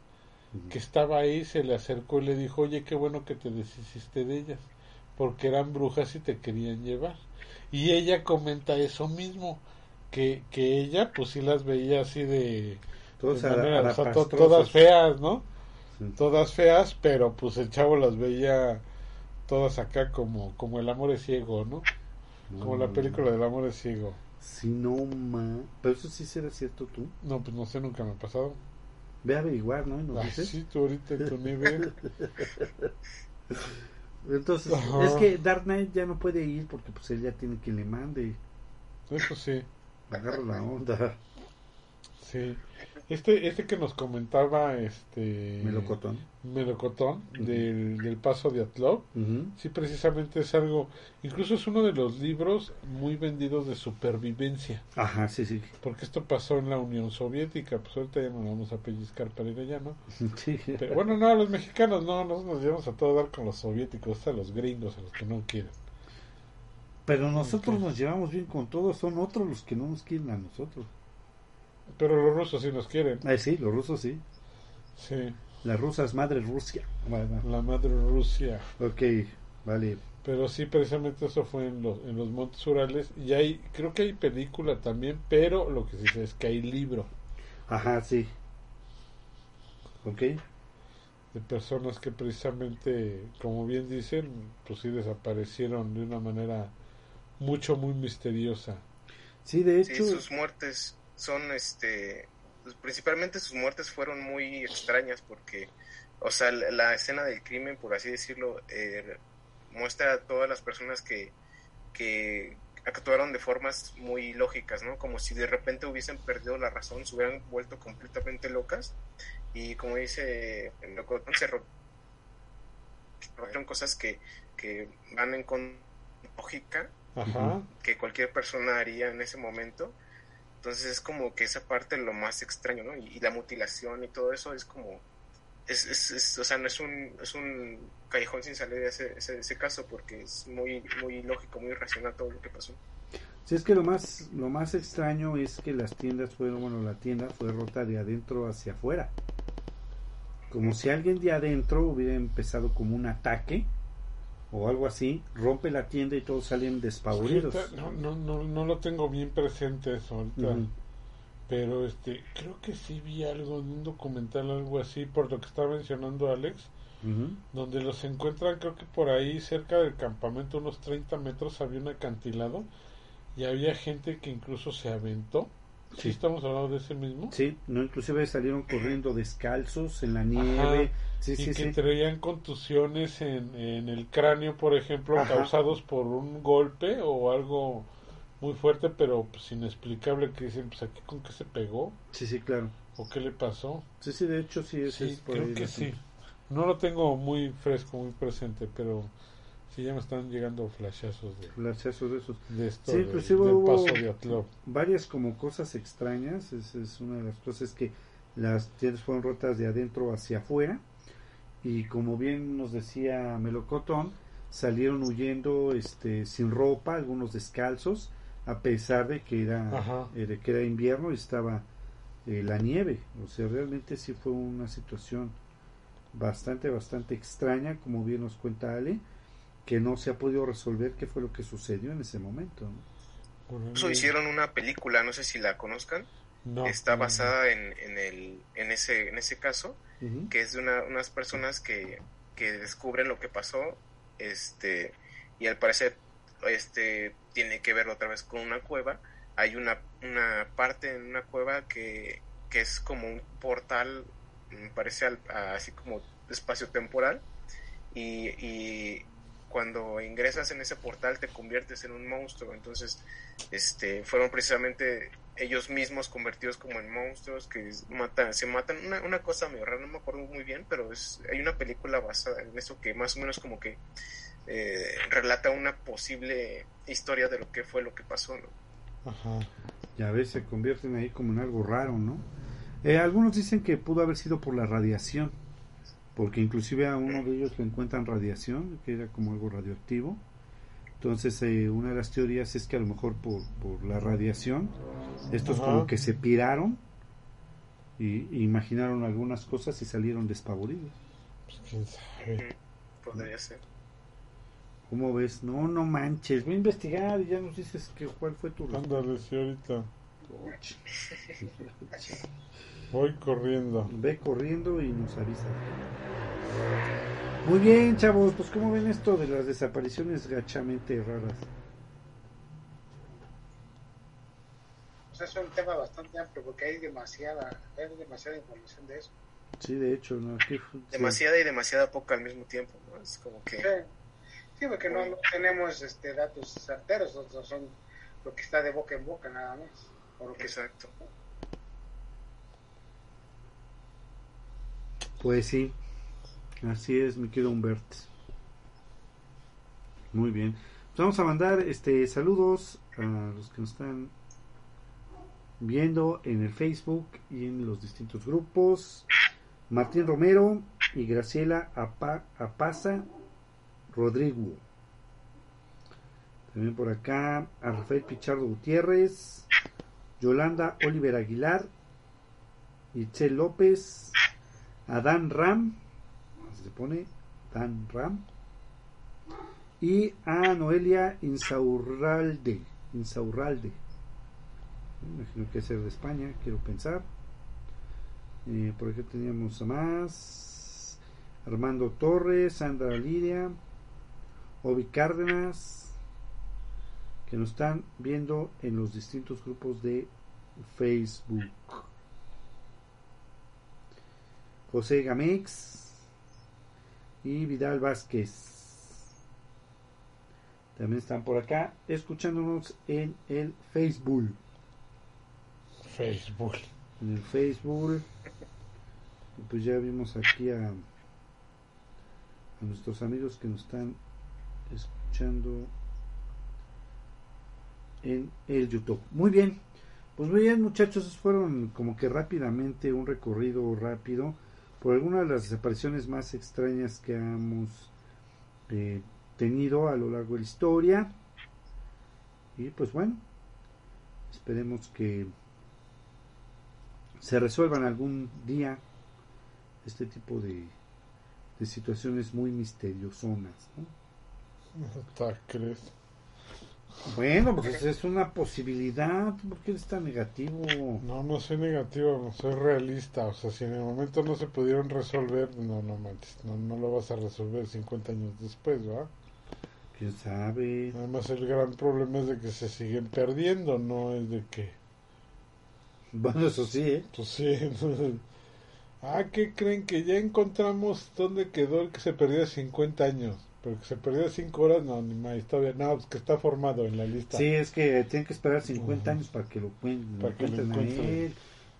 que estaba ahí se le acercó y le dijo, oye, qué bueno que te deshiciste de ellas, porque eran brujas y te querían llevar. Y ella comenta eso mismo, que, que ella pues sí las veía así de... Ara- manera, o sea, to- todas feas, ¿no? Sí. Todas feas, pero pues el chavo las veía todas acá como, como el amor es ciego, ¿no? Como la No, película del amor es ciego. Sí, no, ma. Pero eso sí será cierto tú. No, pues no sé, nunca me ha pasado. Ve a averiguar, ¿no? Nos Ay, dices. sí, tú ahorita en tu nivel. Entonces, Ajá. es que Dark Knight ya no puede ir porque pues él ya tiene quien le mande. Eso sí, Agarra la onda. sí. Este, este que nos comentaba, este... Melocotón. Melocotón, del, del paso de Atlov, sí, precisamente es algo, incluso es uno de los libros muy vendidos de supervivencia, Ajá, sí, sí. porque esto pasó en la Unión Soviética, pues ahorita ya no nos vamos a pellizcar para ir allá, ¿no? Sí. Pero bueno, no, los mexicanos no, nosotros nos llevamos a todo dar con los soviéticos, a los gringos, a los que no quieren. Pero nosotros nos llevamos bien con todos, son otros los que no nos quieren a nosotros. Pero los rusos sí nos quieren, Ah, sí, los rusos sí. sí, Las rusas, madre Rusia. Bueno, la madre Rusia. ok, vale. Pero sí, precisamente eso fue en los, en los Montes Urales. Y hay, creo que hay película también, pero lo que sí sé es que hay libro Ajá, sí. Ok. de personas que precisamente, como bien dicen, pues sí desaparecieron de una manera mucho, muy misteriosa. Sí, de Sí, hecho, sus muertes son, este, pues, principalmente sus muertes fueron muy extrañas porque, o sea, la, la escena del crimen, por así decirlo, eh, muestra a todas las personas que, que actuaron de formas muy lógicas, ¿no? Como si de repente hubiesen perdido la razón, se hubieran vuelto completamente locas y como dice el loco, se ro- rompieron cosas que, que van en con lógica Ajá. que cualquier persona haría en ese momento. Entonces es como que esa parte lo más extraño, ¿no? Y, la mutilación y todo eso es como... Es, es, es- o sea, no es un, es un callejón sin salida ese, ese, ese caso porque es muy, muy lógico, muy racional todo lo que pasó. sí es que lo más, lo más extraño es que las tiendas fueron, bueno, la tienda fue rota de adentro hacia afuera. Como si alguien de adentro hubiera empezado como un ataque o algo así, rompe la tienda y todos salen despavoridos. No, no, no, no lo tengo bien presente eso ahorita. Pero este, creo que sí vi algo en un documental, algo así, por lo que está mencionando Alex, donde los encuentran, creo que por ahí cerca del campamento, unos 30 metros, había un acantilado y había gente que incluso se aventó. Sí, Sí. estamos hablando de ese mismo. Sí, no, inclusive salieron corriendo descalzos en la nieve. Ajá. Sí, y sí, que sí. traían contusiones en, en el cráneo, por ejemplo, Ajá. causados por un golpe o algo muy fuerte, pero pues inexplicable, que dicen, pues aquí con qué se pegó Sí, sí, claro. o qué le pasó. Sí, sí, de hecho sí, Sí, es por creo que sí. No lo tengo muy fresco, muy presente, pero sí ya me están llegando flashazos de, Flashazos de esos. de esto, Sí, de- del hubo- paso de Atlov. varias como cosas extrañas. Es, es una de las cosas que las tiendas fueron rotas de adentro hacia afuera. Y como bien nos decía Melocotón, salieron huyendo este, sin ropa, algunos descalzos, a pesar de que era, eh, que era invierno y estaba eh, la nieve. O sea, realmente sí fue una situación bastante, bastante extraña, como bien nos cuenta Ale, que no se ha podido resolver qué fue lo que sucedió en ese momento. ¿no? Hicieron una película, no sé si la conozcan, no, está no, basada en, en, el, en, ese, en ese caso, Que es de una- unas personas que, que descubren lo que pasó este y al parecer este tiene que ver otra vez con una cueva. Hay una, una parte en una cueva que, que es como un portal me parece al- así como espacio temporal y, y cuando ingresas en ese portal te conviertes en un monstruo. Entonces este fueron precisamente ellos mismos convertidos como en monstruos que matan, se matan, una, una cosa medio rara, no me acuerdo muy bien, pero es, hay una película basada en eso que más o menos como que eh, relata una posible historia de lo que fue lo que pasó, ¿no? Ajá. Ya ves, se convierten ahí como en algo raro, ¿no? Eh, algunos dicen que pudo haber sido por la radiación, porque inclusive a uno de ellos le encuentran radiación, que era como algo radioactivo. Entonces, eh, una de las teorías es que a lo mejor por, por la radiación, estos Ajá. como que se piraron y, y imaginaron algunas cosas y salieron despavoridos. Pues quién sabe. Podría ser. ¿Cómo ves? No, no manches, voy a investigar y ya nos dices que, cuál fue tu Ándale, sí, ahorita. Voy corriendo. Ve corriendo y nos avisa. Muy bien, chavos, pues ¿cómo ven esto de las desapariciones gachamente raras? Pues es un tema bastante amplio porque hay demasiada, hay demasiada información de eso. Sí, de hecho, ¿no? Aquí fue- sí. Demasiada y demasiada poca al mismo tiempo, ¿no? Es como que... Sí. Sí, porque no, no tenemos este, datos certeros, son lo que está de boca en boca nada más. O lo que Exacto. Pues sí, así es, mi querido Humbert. Muy bien. Pues vamos a mandar este saludos a los que nos están viendo en el Facebook y en los distintos grupos. Martín Romero y Graciela Apa- Apaza Rodrigo. También por acá a Rafael Pichardo Gutiérrez, Yolanda Oliver Aguilar, Itzel López, a Dan Ram, así se pone Dan Ram, y a Noelia Insaurralde, Insaurralde, imagino que es de España, quiero pensar. Eh, por aquí teníamos a más, Armando Torres, Sandra Lidia, Obi Cárdenas, que nos están viendo en los distintos grupos de Facebook. José Gamex y Vidal Vázquez. También están por acá escuchándonos en el Facebook. Facebook. En el Facebook. Y Pues ya vimos aquí a, a nuestros amigos que nos están escuchando en el YouTube. Muy bien. Pues muy bien muchachos, fueron como que rápidamente un recorrido rápido por algunas de las desapariciones más extrañas que hemos eh, tenido a lo largo de la historia. Y pues bueno, esperemos que se resuelvan algún día este tipo de, de situaciones muy misteriosonas. ¿no? Bueno, pues es una posibilidad. ¿Por qué eres tan negativo? No, no soy negativo, no soy realista. O sea, si en el momento no se pudieron resolver, no, no manches, no, no lo vas a resolver 50 años después, ¿va? ¿Quién sabe? Además, el gran problema es de que se siguen perdiendo, no es de que, Bueno, eso sí, ¿eh? pues sí. entonces, ah, ¿qué creen? Que ya encontramos dónde quedó el que se perdió hace 50 años. Pero que se perdió 5 horas, no, ni más, todavía, no, pues que está formado en la lista. Sí, es que tienen que esperar 50 Ujú. años para que lo, cuen- lo Para que lo a él.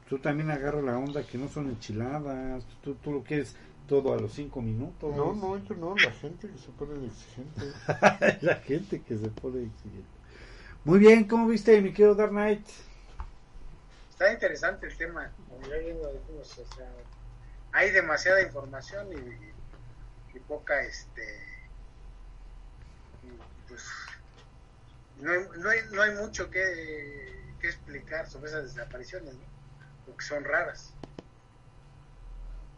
Tú también agarra la onda que no son enchiladas. Tú, tú lo quieres todo a los 5 minutos. No, no, yo no, la gente que se pone exigente. la gente que se pone exigente. Muy bien, ¿cómo viste, mi querido Dark Knight? Está interesante el tema, como ya bien lo dijimos, o sea, hay demasiada información y, y poca, este, pues, no hay, no hay, no hay mucho que, que explicar sobre esas desapariciones, ¿no? porque son raras.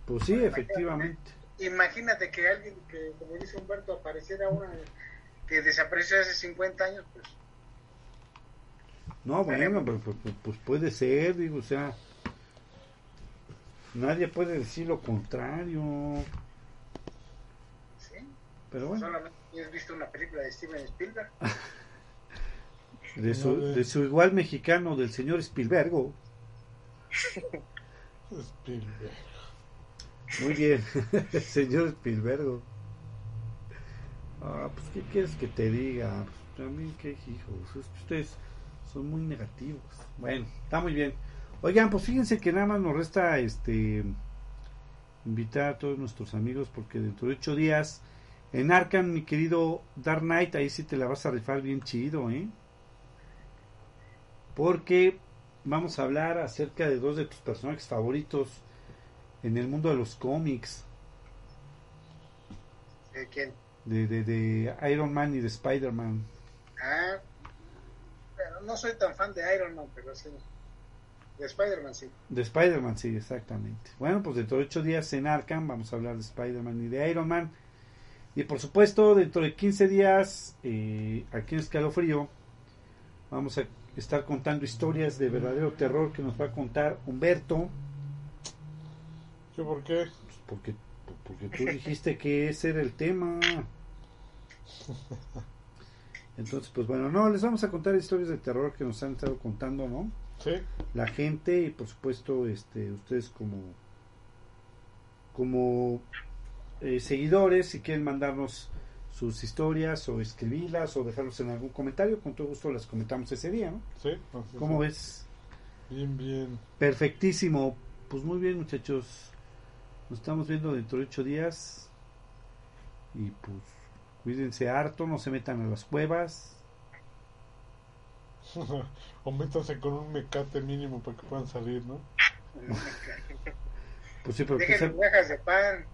Pues sí, efectivamente. Imagínate que alguien que, como dice Humberto, apareciera una que desapareció hace 50 años, pues No, bueno, pero, pues, pues, pues puede ser, digo, o sea, nadie puede decir lo contrario, sí. pero bueno, Solamente has visto una película de Steven Spielberg. de su, de su igual mexicano, del señor Spielberg, Spielberg. muy bien, señor Spielberg. Ah, pues, ¿qué quieres que te diga? Pues, también, qué hijos, es que ustedes son muy negativos. Bueno, está muy bien. Oigan, pues fíjense que nada más nos resta este invitar a todos nuestros amigos porque dentro de ocho días en Arkham, mi querido Dark Knight, ahí sí te la vas a rifar bien chido, ¿eh? Porque vamos a hablar acerca de dos de tus personajes favoritos en el mundo de los cómics, ¿De quién? de, de, de Iron Man y de Spider-Man. Ah, pero no soy tan fan de Iron Man, pero sí. De Spider-Man sí. De Spider-Man, sí, exactamente. Bueno, pues dentro de ocho días en Arkham vamos a hablar de Spider-Man y de Iron Man. Y por supuesto, dentro de 15 días, eh, aquí en Escalofrío, vamos a estar contando historias de verdadero terror que nos va a contar Humberto. ¿Qué por qué? Pues porque, porque tú dijiste que ese era el tema. Entonces, pues bueno, no, les vamos a contar historias de terror que nos han estado contando, ¿no? Sí, la gente y por supuesto este ustedes como como eh, seguidores si quieren mandarnos sus historias o escribirlas o dejarlos en algún comentario, con todo gusto las comentamos ese día, ¿no? Sí, así ¿Cómo es. ves? Bien, bien. Perfectísimo. Pues muy bien, muchachos. Nos estamos viendo dentro de ocho días. Y pues cuídense harto, no se metan a las cuevas. o métanse con un mecate mínimo para que puedan salir, ¿no? Pues sí, pero que Dejen migajas de pan.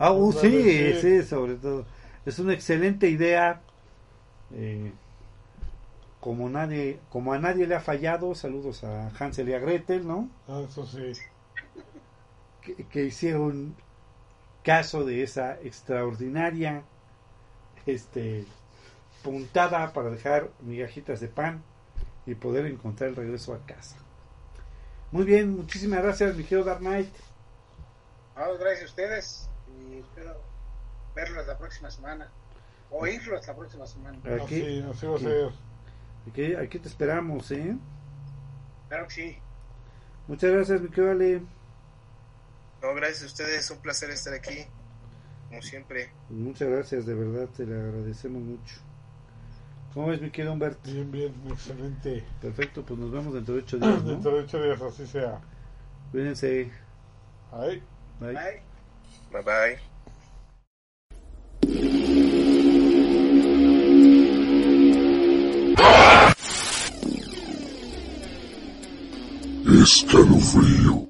Ah, uh, sí, Ándale, sí, sí. sobre todo. Es una excelente idea. Eh, como nadie, como a nadie le ha fallado, saludos a Hansel y a Gretel, ¿no? Ah, eso sí. Que, que hicieron caso de esa extraordinaria este puntada para dejar migajitas de pan y poder encontrar el regreso a casa. Muy bien, muchísimas gracias, mi querido Dark Knight. Vamos, gracias a ustedes. Y espero verlos la próxima semana. Oírlos la próxima semana. Aquí, Así, así va a aquí. ser. aquí, aquí te esperamos, ¿eh? Claro que sí. Muchas gracias, mi querido Ale. No, gracias a ustedes, un placer estar aquí, como siempre. Muchas gracias, de verdad, te le agradecemos mucho. ¿Cómo ves, mi querido Humberto? Bien, bien, excelente. Perfecto, pues nos vemos dentro de ocho días, ¿no? Dentro de ocho días, así sea. Cuídense. Ahí. Bye. Bye. Bye bye. Escalofrío.